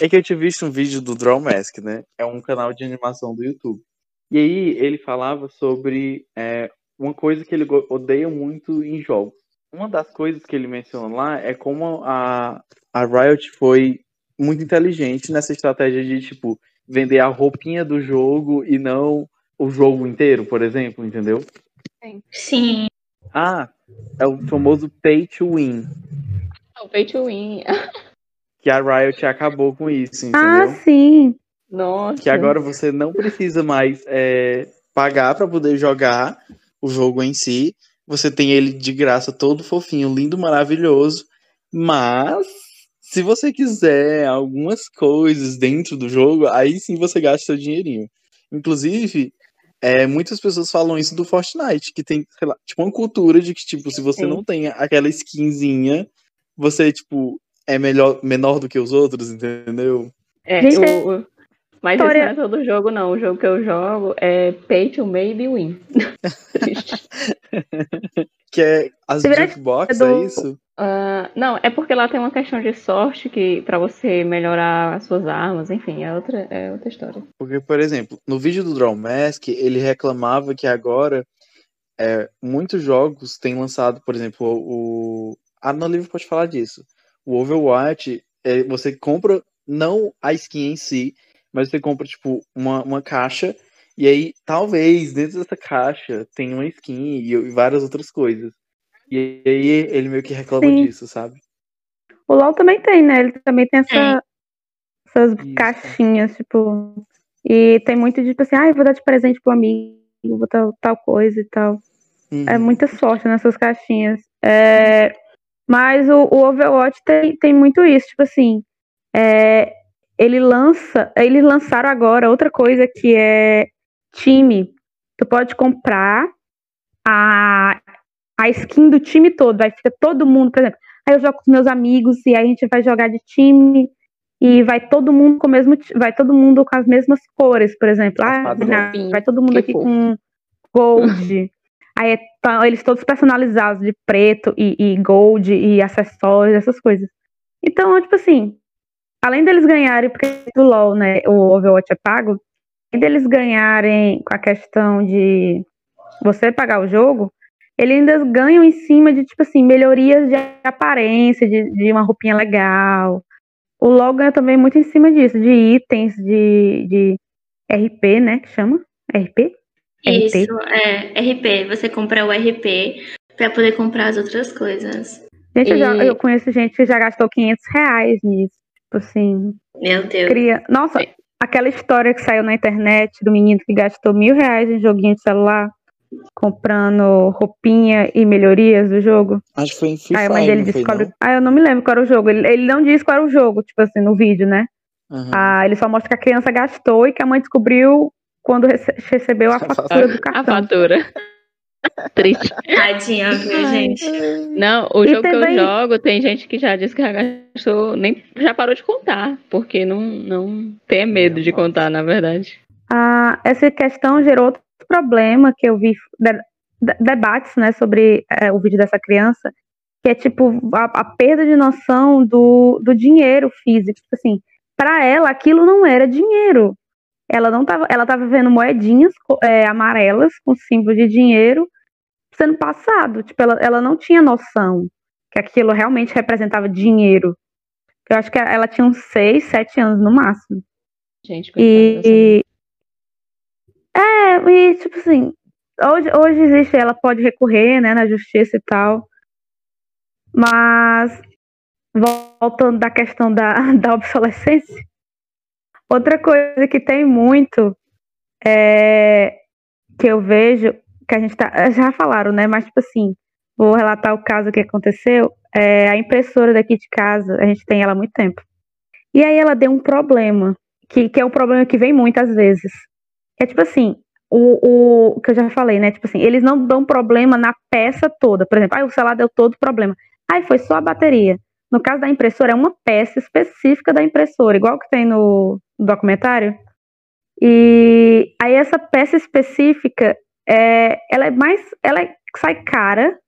É que eu tinha visto um vídeo do Draw Mask, né? É um canal de animação do YouTube. E aí ele falava sobre é, uma coisa que ele odeia muito em jogos. Uma das coisas que ele menciona lá é como a, a Riot foi muito inteligente nessa estratégia de, tipo, vender a roupinha do jogo e não o jogo inteiro, por exemplo, entendeu? Sim. Ah, é o famoso pay to win, O pay to win. que a Riot acabou com isso, Ah, entendeu? sim. Nossa. que agora você não precisa mais é, pagar para poder jogar o jogo em si. Você tem ele de graça, todo fofinho, lindo, maravilhoso. Mas se você quiser algumas coisas dentro do jogo, aí sim você gasta seu dinheirinho. Inclusive, é, muitas pessoas falam isso do Fortnite, que tem, sei lá, tipo, uma cultura de que, tipo, se você Sim. não tem aquela skinzinha, você, tipo, é melhor, menor do que os outros, entendeu? É, Gente, o, o- mas história- esse não é todo jogo, não. O jogo que eu jogo é Pay to Maybe Win. Que é as jukebox, do- é isso? Ah, não, é porque lá tem uma questão de sorte que para você melhorar as suas armas, enfim, é outra, é outra história. Porque, por exemplo, no vídeo do Draw Mask, ele reclamava que agora é, muitos jogos têm lançado, por exemplo, o. Ah, no livro pode falar disso. O Overwatch, é, você compra não a skin em si, mas você compra, tipo, uma, uma caixa, e aí talvez dentro dessa caixa tenha uma skin e, e várias outras coisas. E aí ele meio que reclama Sim. disso, sabe? O LoL também tem, né? Ele também tem essa, essas Isso. caixinhas, tipo. E tem muito de, tipo assim, ah, eu vou dar de presente pro amigo, vou tal, tal coisa e tal. É Uhum. muita sorte nessas caixinhas. É, mas o, o Overwatch tem, tem muito isso, tipo assim. é, ele lança. Eles lançaram agora outra coisa que é time. Tu pode comprar a, a skin do time todo. Aí fica todo mundo, por exemplo. Aí eu jogo com os meus amigos e aí a gente vai jogar de time. E vai todo mundo com o mesmo, vai todo mundo com as mesmas cores, por exemplo. Ah, vai todo mundo Que aqui fofo. com gold. Aí é eles todos personalizados de preto e, e gold e acessórios, essas coisas. Então, tipo assim, além deles ganharem, porque do LoL, né, o Overwatch é pago, além deles ganharem com a questão de você pagar o jogo, eles ainda ganham em cima de, tipo assim, melhorias de aparência, de, de uma roupinha legal. O LoL ganha também muito em cima disso, de itens, de, de RP, né, que chama? RP? Isso, RP. é RP. Você compra o RP pra poder comprar as outras coisas. Gente, eu, já- E- eu conheço gente que já gastou 500 reais nisso. Tipo assim, Meu Deus. cria... Nossa, aquela história que saiu na internet do menino que gastou mil reais em joguinho de celular, comprando roupinha e melhorias do jogo. Acho que foi em Free Aí a mãe dele descobre. não? Ah, eu não me lembro qual era o jogo. Ele, ele não disse qual era o jogo, tipo assim, no vídeo, né? Aham. Ah, ele só mostra que a criança gastou e que a mãe descobriu quando rece- recebeu a A fatura do A cartão. fatura. Triste. Tadinha, viu, gente? Não, o E jogo que eu também- jogo, tem gente que já disse que já gastou, nem já parou de contar, porque não, não tem medo de contar, na verdade. Ah, essa questão gerou outro problema que eu vi, de- de- debates, né, sobre é, o vídeo dessa criança, que é tipo a, a perda de noção do, do dinheiro físico. Tipo assim, para ela aquilo não era dinheiro. Ela não tava, ela tava vendo moedinhas é, amarelas com símbolo de dinheiro sendo passado. Tipo, ela, ela não tinha noção que aquilo realmente representava dinheiro. Eu acho que ela tinha uns 6, 7 anos no máximo. Gente, dessa E. É, e tipo assim, hoje, hoje existe, ela pode recorrer, né, na justiça e tal. Mas voltando da questão da, da obsolescência, outra coisa que tem muito é que eu vejo, que a gente tá. Já falaram, né? Mas tipo assim, vou relatar o caso que aconteceu. É, a impressora daqui de casa, a gente tem ela há muito tempo. E aí ela deu um problema que, que é um problema que vem muitas vezes. É tipo assim, o, o que eu já falei, né? Tipo assim, eles não dão problema na peça toda. Por exemplo, ah, o celular deu todo problema. Aí foi só a bateria. No caso da impressora, é uma peça específica da impressora, igual que tem no documentário. E aí essa peça específica, é, ela é mais, ela sai cara,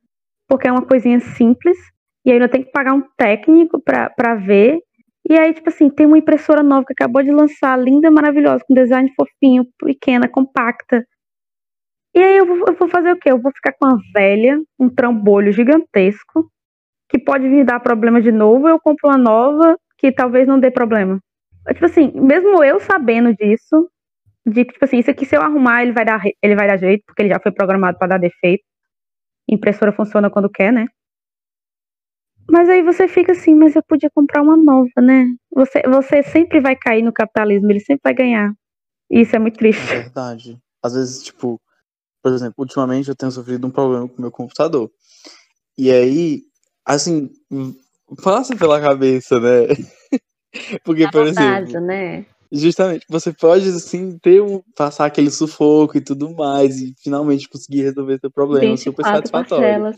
porque é uma coisinha simples, e ainda tem que pagar um técnico pra ver. E aí, tipo assim, tem uma impressora nova que acabou de lançar, linda, maravilhosa, com design fofinho, pequena, compacta. E aí eu vou, eu vou fazer o quê? Eu vou ficar com uma velha, um trambolho gigantesco, que pode me dar problema de novo, eu compro uma nova que talvez não dê problema. Tipo assim, mesmo eu sabendo disso, de que, tipo assim, isso aqui se eu arrumar, ele vai dar, ele vai dar jeito, porque ele já foi programado para dar defeito. Impressora funciona quando quer, né? Mas aí você fica assim, mas eu podia comprar uma nova, né? Você, você sempre vai cair no capitalismo, ele sempre vai ganhar. E isso é muito É triste. verdade. Às vezes, tipo, por exemplo, ultimamente eu tenho sofrido um problema com o meu computador. E aí, assim, passa pela cabeça, né? Porque, Dá por vontade, exemplo, né? Justamente, você pode, assim, ter um, passar aquele sufoco e tudo mais, e finalmente conseguir resolver seu problema super 24 satisfatório. parcelas.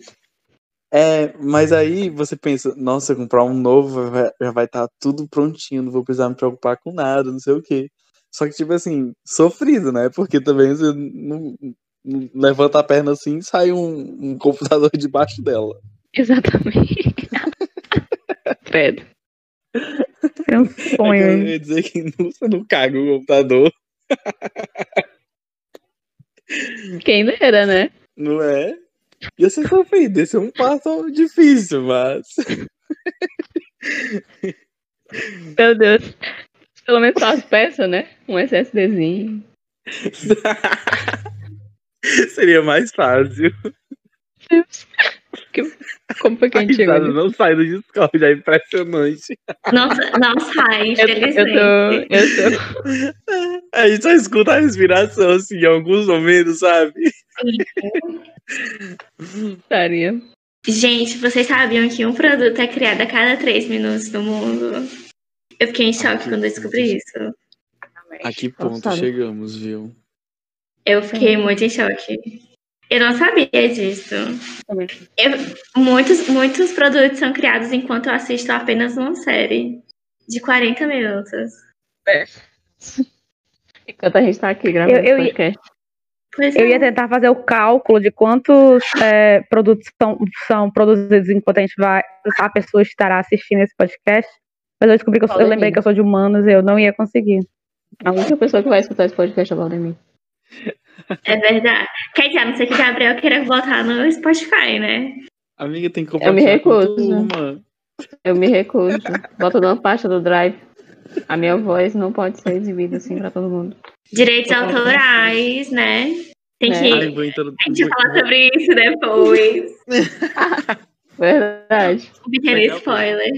É, mas aí você pensa, nossa, comprar um novo já vai estar tudo prontinho, não vou precisar me preocupar com nada, não sei o quê. Só que, tipo assim, sofrido, né? Porque também você não, levanta a perna assim e sai um, um computador debaixo dela. Exatamente. Credo. É um É sonho. eu ia dizer que não- você não caga o computador, Quem dera, né? não é? E você foi feito, esse é um passo difícil, mas. Meu Deus. Pelo menos só as peças, né? Um SSDzinho. Seria mais fácil. Como foi que a A gente chegou não sai do Discord, é impressionante. Nossa, não sai, Eu, eu infelizmente. tô. Eu tô. A gente só escuta a respiração, assim, em alguns momentos, sabe? Estaria. Gente, vocês sabiam que um produto é criado a cada três minutos no mundo? Eu fiquei em choque quando eu descobri isso. A que ponto chegamos, viu? Eu fiquei muito em choque. Eu não sabia disso. Eu- muitos, muitos produtos são criados enquanto eu assisto apenas uma série de 40 minutos. Enquanto a gente tá aqui gravando Eu- eu ia- podcast. Eu é. ia tentar fazer o cálculo de quantos é, produtos são, são produzidos enquanto a gente vai, a pessoa estará assistindo esse podcast. Mas eu descobri que eu, sou- eu lembrei que eu sou de humanos e eu não ia conseguir. A única pessoa que vai escutar esse podcast é o Valdemir. É verdade. Quer dizer, a não ser que o Gabriel queira botar no Spotify, né? Amiga, tem que Eu me com recuso. turma. Eu me recuso. Bota numa pasta do Drive. A minha voz não pode ser exibida assim pra todo mundo. Direitos autorais, né? Tem É. que. Ai, vou introduzir. A gente vai falar sobre isso depois. Verdade. Pequeno Daqui a spoiler.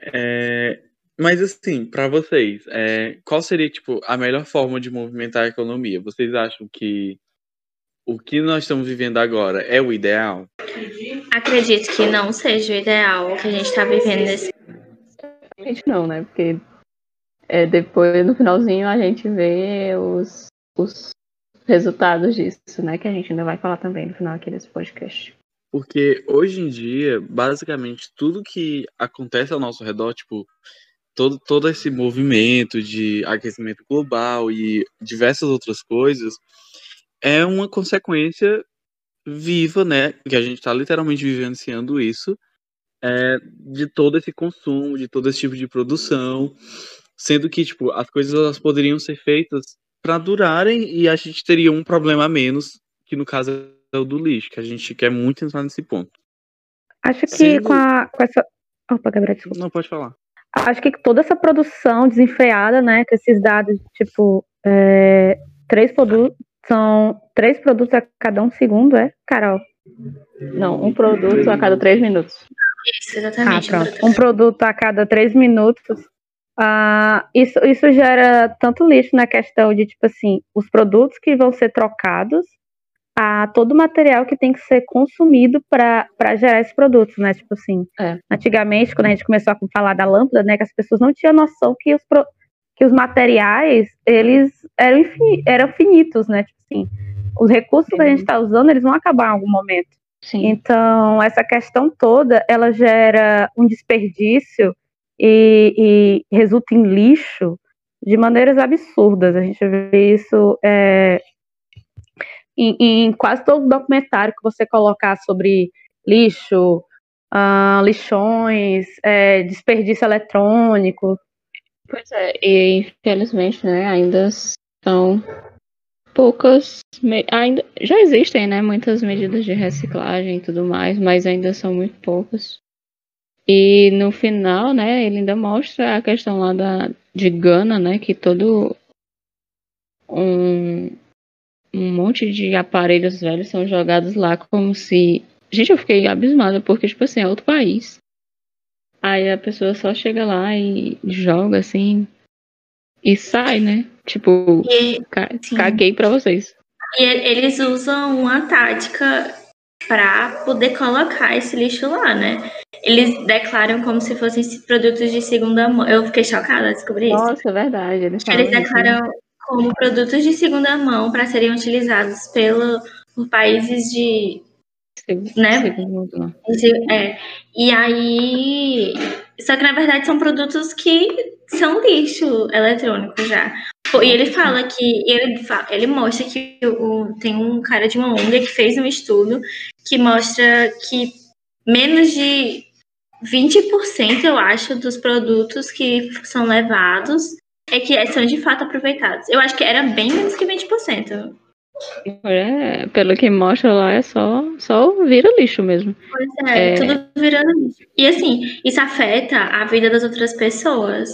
É, mas assim, pra vocês, é, qual seria tipo a melhor forma de movimentar a economia? Vocês acham que o que nós estamos vivendo agora é o ideal? Acredito que não seja o ideal que a gente tá vivendo nesse. Não, né? Porque é, depois, no finalzinho, a gente vê os, os resultados disso, né? Que a gente ainda vai falar também no final aqui desse podcast. Porque hoje em dia, basicamente, tudo que acontece ao nosso redor, tipo, todo, todo esse movimento de aquecimento global e diversas outras coisas, é uma consequência viva, né? Que a gente está literalmente vivenciando isso, é, de todo esse consumo, de todo esse tipo de produção, sendo que, tipo, as coisas elas poderiam ser feitas para durarem e a gente teria um problema a menos, que no caso é o do lixo, que a gente quer muito entrar nesse ponto. Acho que Sendo- com, a, com essa. Opa, Gabriel, desculpa. Não pode falar. Acho que toda essa produção desenfreada, né, com esses dados, tipo, é, três produtos, são três produtos a cada um segundo, é, Carol? Não, um produto a cada três minutos. Isso, Ah, exatamente. pronto. Um produto a cada três minutos. Ah, isso, isso gera tanto lixo na questão de, tipo assim, os produtos que vão ser trocados a todo o material que tem que ser consumido para gerar esses produtos, né? Tipo assim, É. antigamente, quando a gente começou a falar da lâmpada, né, que as pessoas não tinham noção que os, pro- que os materiais, eles eram, infini- eram finitos, né? Tipo assim, os recursos que a gente está usando, eles vão acabar em algum momento. Sim. Então, essa questão toda, ela gera um desperdício e, e resulta em lixo de maneiras absurdas. A gente vê isso é, em, em quase todo documentário que você colocar sobre lixo, ah, lixões, é, desperdício eletrônico. Pois é, e infelizmente, né, ainda são poucas. Ainda, já existem, né, muitas medidas de reciclagem e tudo mais, mas ainda são muito poucas. E no final, né, ele ainda mostra a questão lá da, de Gana, né, que todo um, um monte de aparelhos velhos são jogados lá como se. Gente, eu fiquei abismada, porque, tipo assim, é outro país. Aí a pessoa só chega lá e joga assim e sai, né? Tipo, E, caguei pra vocês. e eles usam uma tática para poder colocar esse lixo lá, né? Eles declaram como se fossem produtos de segunda mão. Eu fiquei chocada ao descobrir isso. Nossa, é verdade. Eles, Eles isso, né? Como produtos de segunda mão para serem utilizados pelo, por países de. Né? de- é, e aí. Só que na verdade são produtos que são lixo eletrônico já. E ele fala que ele, ele mostra que o, tem um cara de uma ONG que fez um estudo que mostra que menos de 20%, eu acho, dos produtos que são levados é que são de fato aproveitados. Eu acho que era bem menos que 20%. É, pelo que mostra lá, é só, só vira lixo mesmo. Pois é, É. tudo virando lixo. E assim, isso afeta a vida das outras pessoas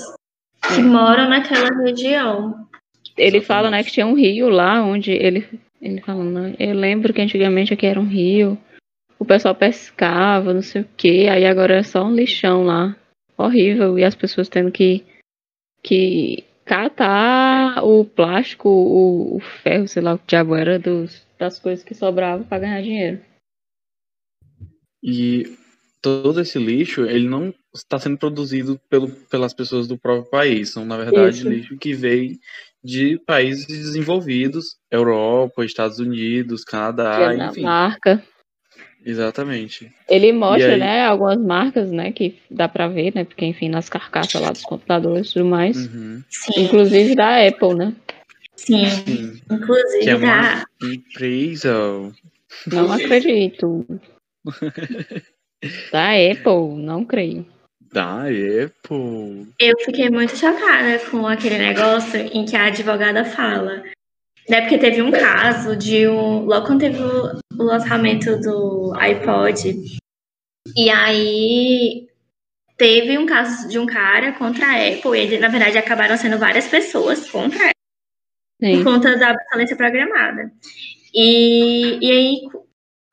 que moram naquela região. Ele fala, né, que tinha um rio lá onde ele. Ele fala, né, eu lembro que antigamente aqui era um rio. O pessoal pescava, não sei o quê. Aí agora é só um lixão lá. Horrível. E as pessoas tendo que, que catar o plástico, o, o ferro, sei lá o que diabo era, dos, das coisas que sobravam pra ganhar dinheiro. E todo esse lixo, ele não está sendo produzido pelo, pelas pessoas do próprio país. São, na verdade, Isso. lixo que veio de países desenvolvidos, Europa, Estados Unidos, Canadá, da enfim. marca. Exatamente. Ele mostra, aí? né, algumas marcas, né, que dá pra ver, né, porque enfim, nas carcaças lá dos computadores e tudo mais. Uhum. Inclusive da Apple, né? sim. Sim. Inclusive Que é da. uma empresa. Não acredito. Da Apple, não creio. Da Apple. Eu fiquei muito chocada com aquele negócio em que a advogada fala. Né, porque teve um caso de um. Logo quando teve o, o lançamento do iPod. E aí teve um caso de um cara contra a Apple. E ele, na verdade acabaram sendo várias pessoas contra a Sim. por conta da obsolescência programada. E, e aí,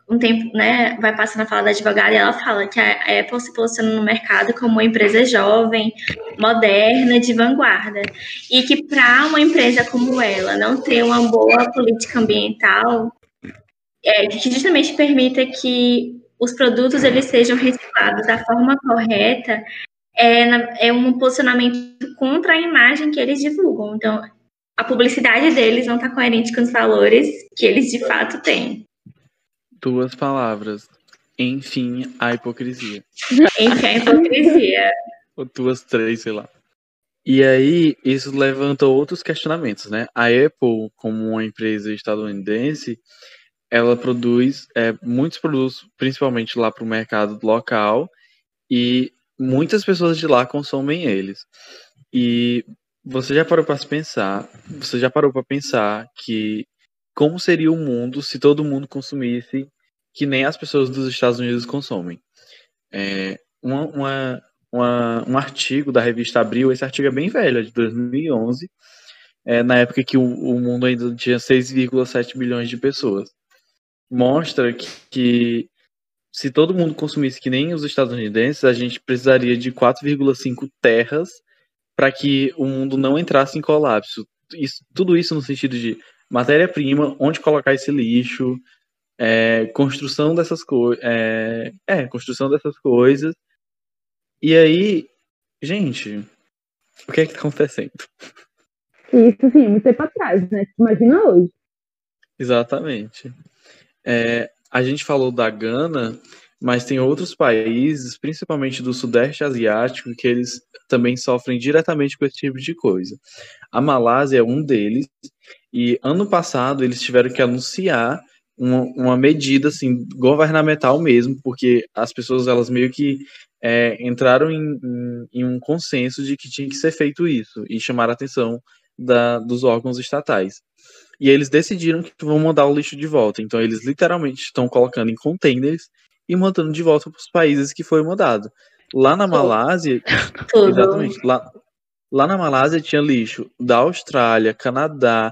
um tempo, né, vai passando a fala da advogada e ela fala que a Apple se posiciona no mercado como uma empresa jovem, moderna, de vanguarda. E que para uma empresa como ela não ter uma boa política ambiental, é, que justamente permita que os produtos eles sejam reciclados da forma correta, é, é um posicionamento contra a imagem que eles divulgam. Então, a publicidade deles não está coerente com os valores que eles de fato têm. Duas palavras. Enfim, a hipocrisia. Enfim, a hipocrisia. Ou duas, três, sei lá. E aí, isso levanta outros questionamentos, né? A Apple, como uma empresa estadunidense, ela produz é, muitos produtos, principalmente lá para o mercado local, e muitas pessoas de lá consomem eles. E você já parou para pensar, você já parou para pensar que como seria o mundo se todo mundo consumisse que nem as pessoas dos Estados Unidos consomem? É, uma, uma, uma- um artigo da revista Abril, esse artigo é bem velho, é de 2011, é, na época que o, o mundo ainda tinha 6,7 bilhões de pessoas. Mostra que, que se todo mundo consumisse que nem os estadunidenses, a gente precisaria de 4,5 terras para que o mundo não entrasse em colapso. Isso- tudo isso no sentido de matéria-prima, onde colocar esse lixo, é, construção dessas coisas. É, é, construção dessas coisas. E aí, gente, o que é que tá acontecendo? Isso, sim, muito tempo atrás, né? Imagina hoje. Exatamente. É, a gente falou da Gana, mas tem outros países, principalmente do Sudeste Asiático, que eles também sofrem diretamente com esse tipo de coisa. A Malásia é um deles, e ano passado eles tiveram que anunciar uma, uma medida assim, governamental mesmo, porque as pessoas elas meio que é, entraram em, em- em um consenso de que tinha que ser feito isso, e chamaram a atenção da- dos órgãos estatais. E eles decidiram que vão mandar o lixo de volta. Então eles literalmente estão colocando em containers e mandando de volta para os países que foi mandado. Lá na Malásia, exatamente, lá, lá na Malásia tinha lixo da Austrália, Canadá,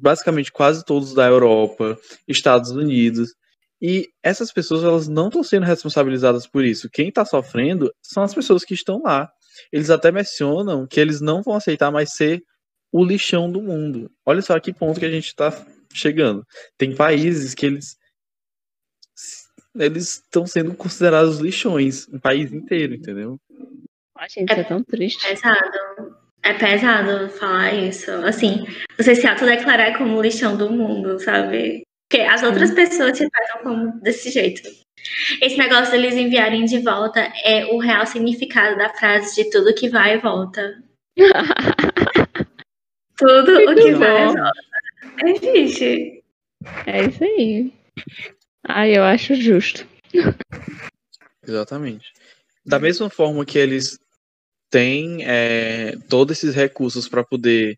basicamente quase todos da Europa, Estados Unidos. E essas pessoas elas não estão sendo responsabilizadas por isso. Quem está sofrendo são as pessoas que estão lá. Eles até mencionam que eles não vão aceitar mais ser o lixão do mundo. Olha só a que ponto que a gente está chegando. Tem países que eles eles estão sendo considerados lixões, um país inteiro, entendeu? A gente, é tão triste. Pesado. É pesado falar isso. Assim, você se autodeclarar como lixão do mundo, sabe? Porque as outras pessoas te tratam como desse jeito. Esse negócio deles enviarem de volta é o real significado da frase de tudo que vai e volta. Tudo o que bom. faz existe. É isso aí. Ah, eu acho justo. Exatamente. Da mesma forma que eles têm é, todos esses recursos para poder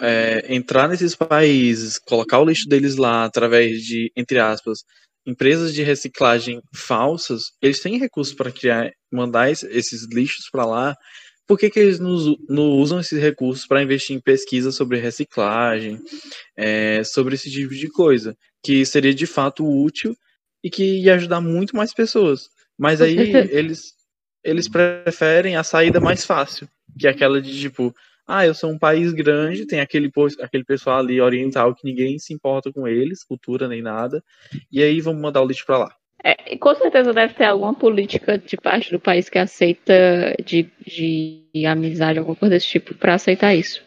é, entrar nesses países, colocar o lixo deles lá através de, entre aspas, empresas de reciclagem falsas, eles têm recursos para criar, mandar es- esses lixos para lá. Por que, que eles não, não usam esses recursos para investir em pesquisa sobre reciclagem, é, sobre esse tipo de coisa, que seria de fato útil e que ia ajudar muito mais pessoas. Mas aí eles, eles preferem a saída mais fácil, que é aquela de tipo, ah, eu sou um país grande, tem aquele, aquele pessoal ali oriental que ninguém se importa com eles, cultura nem nada, e aí vamos mandar o lixo pra lá. É, e com certeza deve ter alguma política de parte do país que aceita de, de amizade, alguma coisa desse tipo, pra aceitar isso.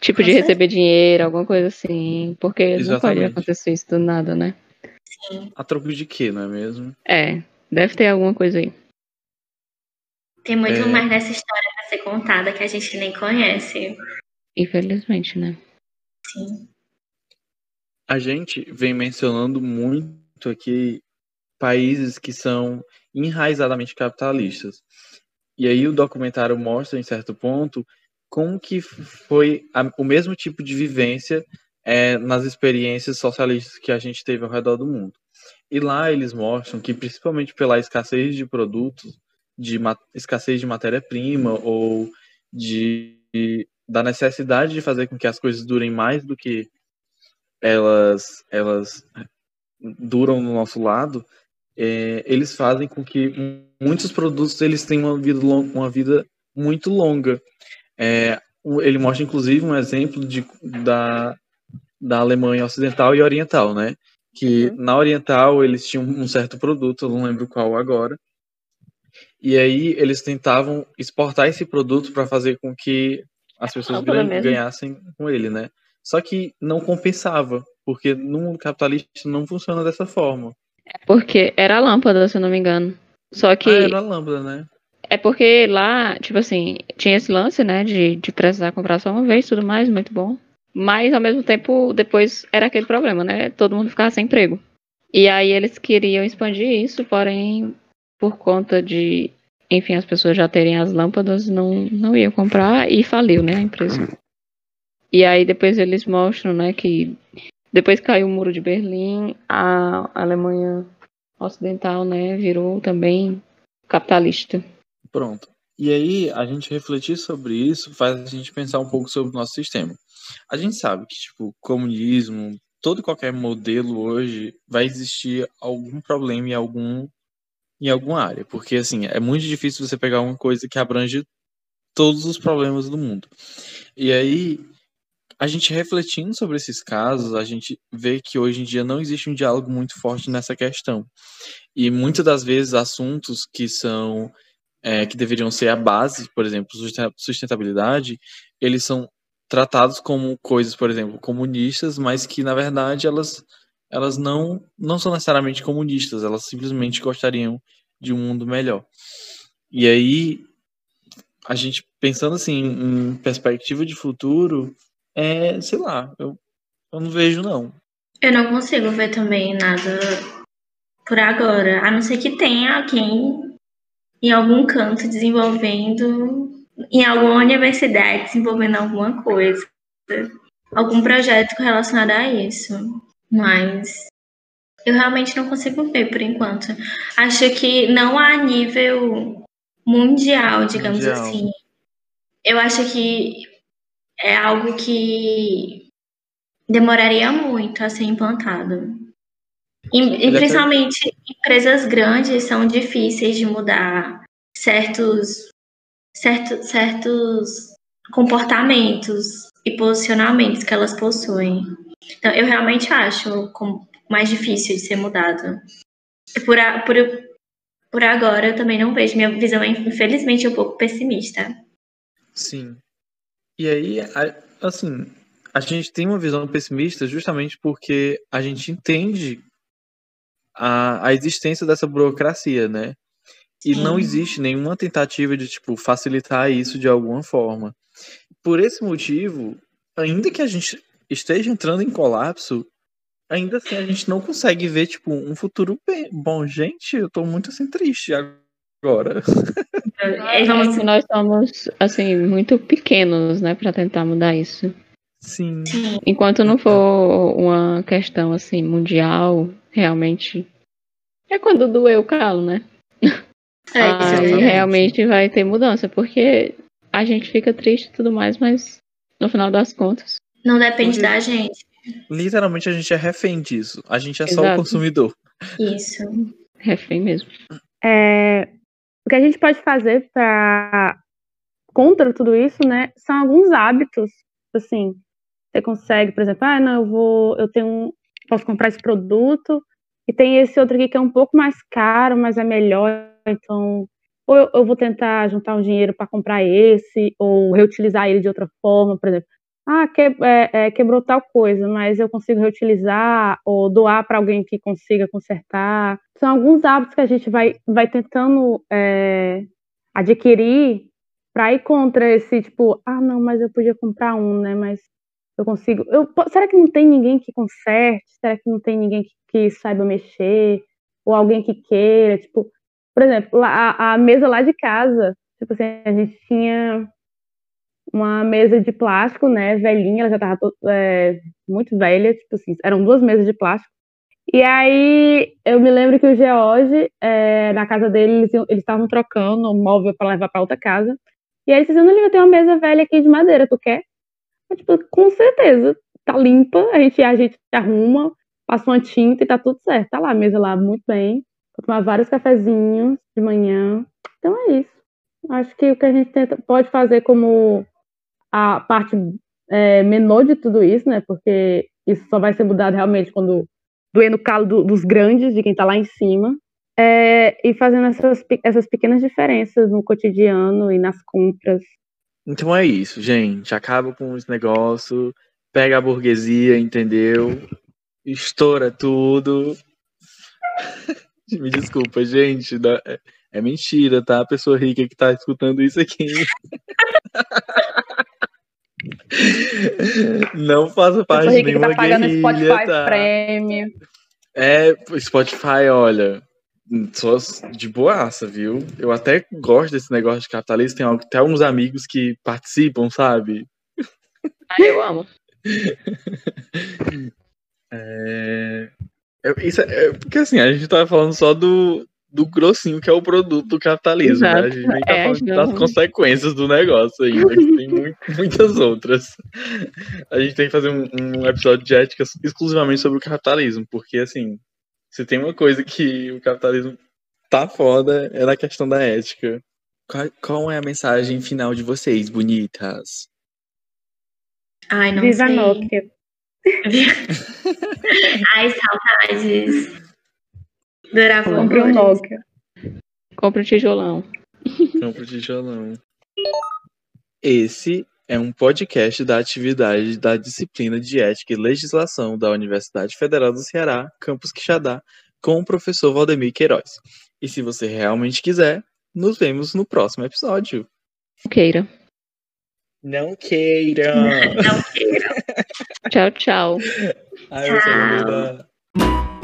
Tipo Com de certeza. receber dinheiro, alguma coisa assim. Porque não pode Exatamente. acontecer isso do nada, né? A troco de quê, não é mesmo? É, deve ter alguma coisa aí. Tem muito É. mais dessa história pra ser contada que a gente nem conhece. Infelizmente, né? Sim. A gente vem mencionando muito aqui países que são enraizadamente capitalistas. E aí o documentário mostra, em certo ponto, como que foi a- o mesmo tipo de vivência é, nas experiências socialistas que a gente teve ao redor do mundo. E lá eles mostram que, principalmente pela escassez de produtos, de escassez de matéria-prima ou de, da necessidade de fazer com que as coisas durem mais do que elas, elas duram no nosso lado, é, eles fazem com que muitos produtos eles tenham uma vida, uma vida muito longa. É, ele mostra, inclusive, um exemplo de, da, da Alemanha Ocidental e Oriental, né? Que na Oriental eles tinham um certo produto, eu não lembro qual agora, e aí eles tentavam exportar esse produto para fazer com que as pessoas Lâmpada gan- mesmo. ganhassem com ele, né? Só que não compensava, porque no mundo capitalista não funciona dessa forma. Porque era a lâmpada, se eu não me engano. Só que Ah, era a lâmpada, né? é porque lá, tipo assim, tinha esse lance, né, de, de precisar comprar só uma vez tudo mais, muito bom. Mas ao mesmo tempo, depois era aquele problema, né? Todo mundo ficava sem emprego. E aí eles queriam expandir isso, porém, por conta de, enfim, as pessoas já terem as lâmpadas, não, não iam comprar e faliu, né, a empresa. E aí depois eles mostram, né, que depois caiu o muro de Berlim, a Alemanha Ocidental, né, virou também capitalista. Pronto. E aí, a gente refletir sobre isso faz a gente pensar um pouco sobre o nosso sistema. A gente sabe que, tipo, comunismo, todo e qualquer modelo hoje vai existir algum problema em algum em alguma área, porque assim, é muito difícil você pegar uma coisa que abrange todos os problemas do mundo. E aí, a gente refletindo sobre esses casos, a gente vê que hoje em dia não existe um diálogo muito forte nessa questão. E muitas das vezes assuntos que são é, que deveriam ser a base, por exemplo, susten- sustentabilidade, eles são tratados como coisas, por exemplo, comunistas, mas que na verdade elas elas não não são necessariamente comunistas, elas simplesmente gostariam de um mundo melhor. E aí a gente pensando assim em perspectiva de futuro, é, sei lá, eu, eu não vejo não. Eu não consigo ver também nada por agora, a não ser que tenha alguém em algum canto desenvolvendo, em alguma universidade desenvolvendo alguma coisa, algum projeto relacionado a isso. Mas eu realmente não consigo ver por enquanto. Acho que não a nível mundial, digamos Mundial. assim. Eu acho que é algo que demoraria muito a ser implantado. E, e principalmente empresas grandes são difíceis de mudar certos, certo, certos comportamentos e posicionamentos que elas possuem. Então, eu realmente acho mais difícil de ser mudado. E Por, a- por, por agora, eu também não vejo. Minha visão é, infelizmente, um pouco pessimista. Sim. E aí, assim, a gente tem uma visão pessimista justamente porque a gente entende a, a existência dessa burocracia, né? E Sim. não existe nenhuma tentativa de, tipo, facilitar isso de alguma forma. por esse motivo, ainda que a gente esteja entrando em colapso, ainda assim a gente não consegue ver, tipo, um futuro bem. Bom, gente, eu tô muito assim triste agora. É, vamos... que nós somos, assim, muito pequenos, né, pra tentar mudar isso. Sim. Enquanto não for uma questão, assim, mundial, realmente. É quando doeu o calo, né? É, Aí realmente vai ter mudança, porque a gente fica triste e tudo mais, mas no final das contas. Não depende da gente. Literalmente a gente é refém disso. A gente é Exato. só o consumidor. Isso. Refém mesmo. É, o que a gente pode fazer para contra tudo isso, né, são alguns hábitos, assim, você consegue, por exemplo, ah, não, eu vou, eu tenho, posso comprar esse produto e tem esse outro aqui que é um pouco mais caro, mas é melhor, então ou eu, eu vou tentar juntar um dinheiro para comprar esse ou reutilizar ele de outra forma, por exemplo, ah, que, é, é, quebrou tal coisa, mas eu consigo reutilizar ou doar para alguém que consiga consertar. São alguns hábitos que a gente vai, vai tentando é, adquirir para ir contra esse tipo, ah, não, mas eu podia comprar um, né? Mas eu consigo. Eu, será que não tem ninguém que conserte? Será que não tem ninguém que, que saiba mexer? Ou alguém que queira? Tipo, por exemplo, a, a mesa lá de casa, tipo assim, a gente tinha uma mesa de plástico, né, velhinha, ela já estava é, muito velha, tipo assim, eram duas mesas de plástico. E aí eu me lembro que o George, é, na casa dele, eles estavam trocando um móvel para levar para outra casa. E aí eles disseram, eu tenho uma mesa velha aqui de madeira, tu quer? Eu, tipo, com certeza, tá limpa, a gente, a gente arruma, passa uma tinta e tá tudo certo. Tá lá a mesa lá, muito bem. Vou tomar vários cafezinhos de manhã. Então é isso. Acho que o que a gente tenta, pode fazer como a parte é, menor de tudo isso, né? Porque isso só vai ser mudado realmente quando doer no calo do, dos grandes, de quem está lá em cima. É, e fazendo essas, essas pequenas diferenças no cotidiano e nas compras. Então é isso, gente. Acaba com esse negócio, pega a burguesia, entendeu? Estoura tudo. Me desculpa, gente. É, é mentira, tá? A pessoa rica que tá escutando isso aqui. Não faça parte de nenhuma que tá pagando guerrilha, Spotify tá? Premium. É, Spotify, olha, só de boaça, viu? Eu até gosto desse negócio de capitalismo, tem até uns amigos que participam, sabe? Ah, eu amo. é... Isso é, é, porque assim, a gente tava falando só do, do grossinho que é o produto do capitalismo, né? A gente nem tá é, falando não. das consequências do negócio ainda, que tem muito, muitas outras. A gente tem que fazer um, um, episódio de ética exclusivamente sobre o capitalismo, porque assim, se tem uma coisa que o capitalismo tá foda, é na questão da ética. Qual, qual é a mensagem final de vocês, bonitas? Ai, não Viva sei. Nokia. Ai, saudades. Durava Compre um Nokia. Compre um tijolão. Compre um tijolão. Esse é um podcast da atividade da disciplina de Ética e Legislação da Universidade Federal do Ceará, Campus Quixadá, com o professor Valdemir Queiroz. E se você realmente quiser, nos vemos no próximo episódio. Não queira. Não queira. Não queira. tchau, tchau. Ai, tchau.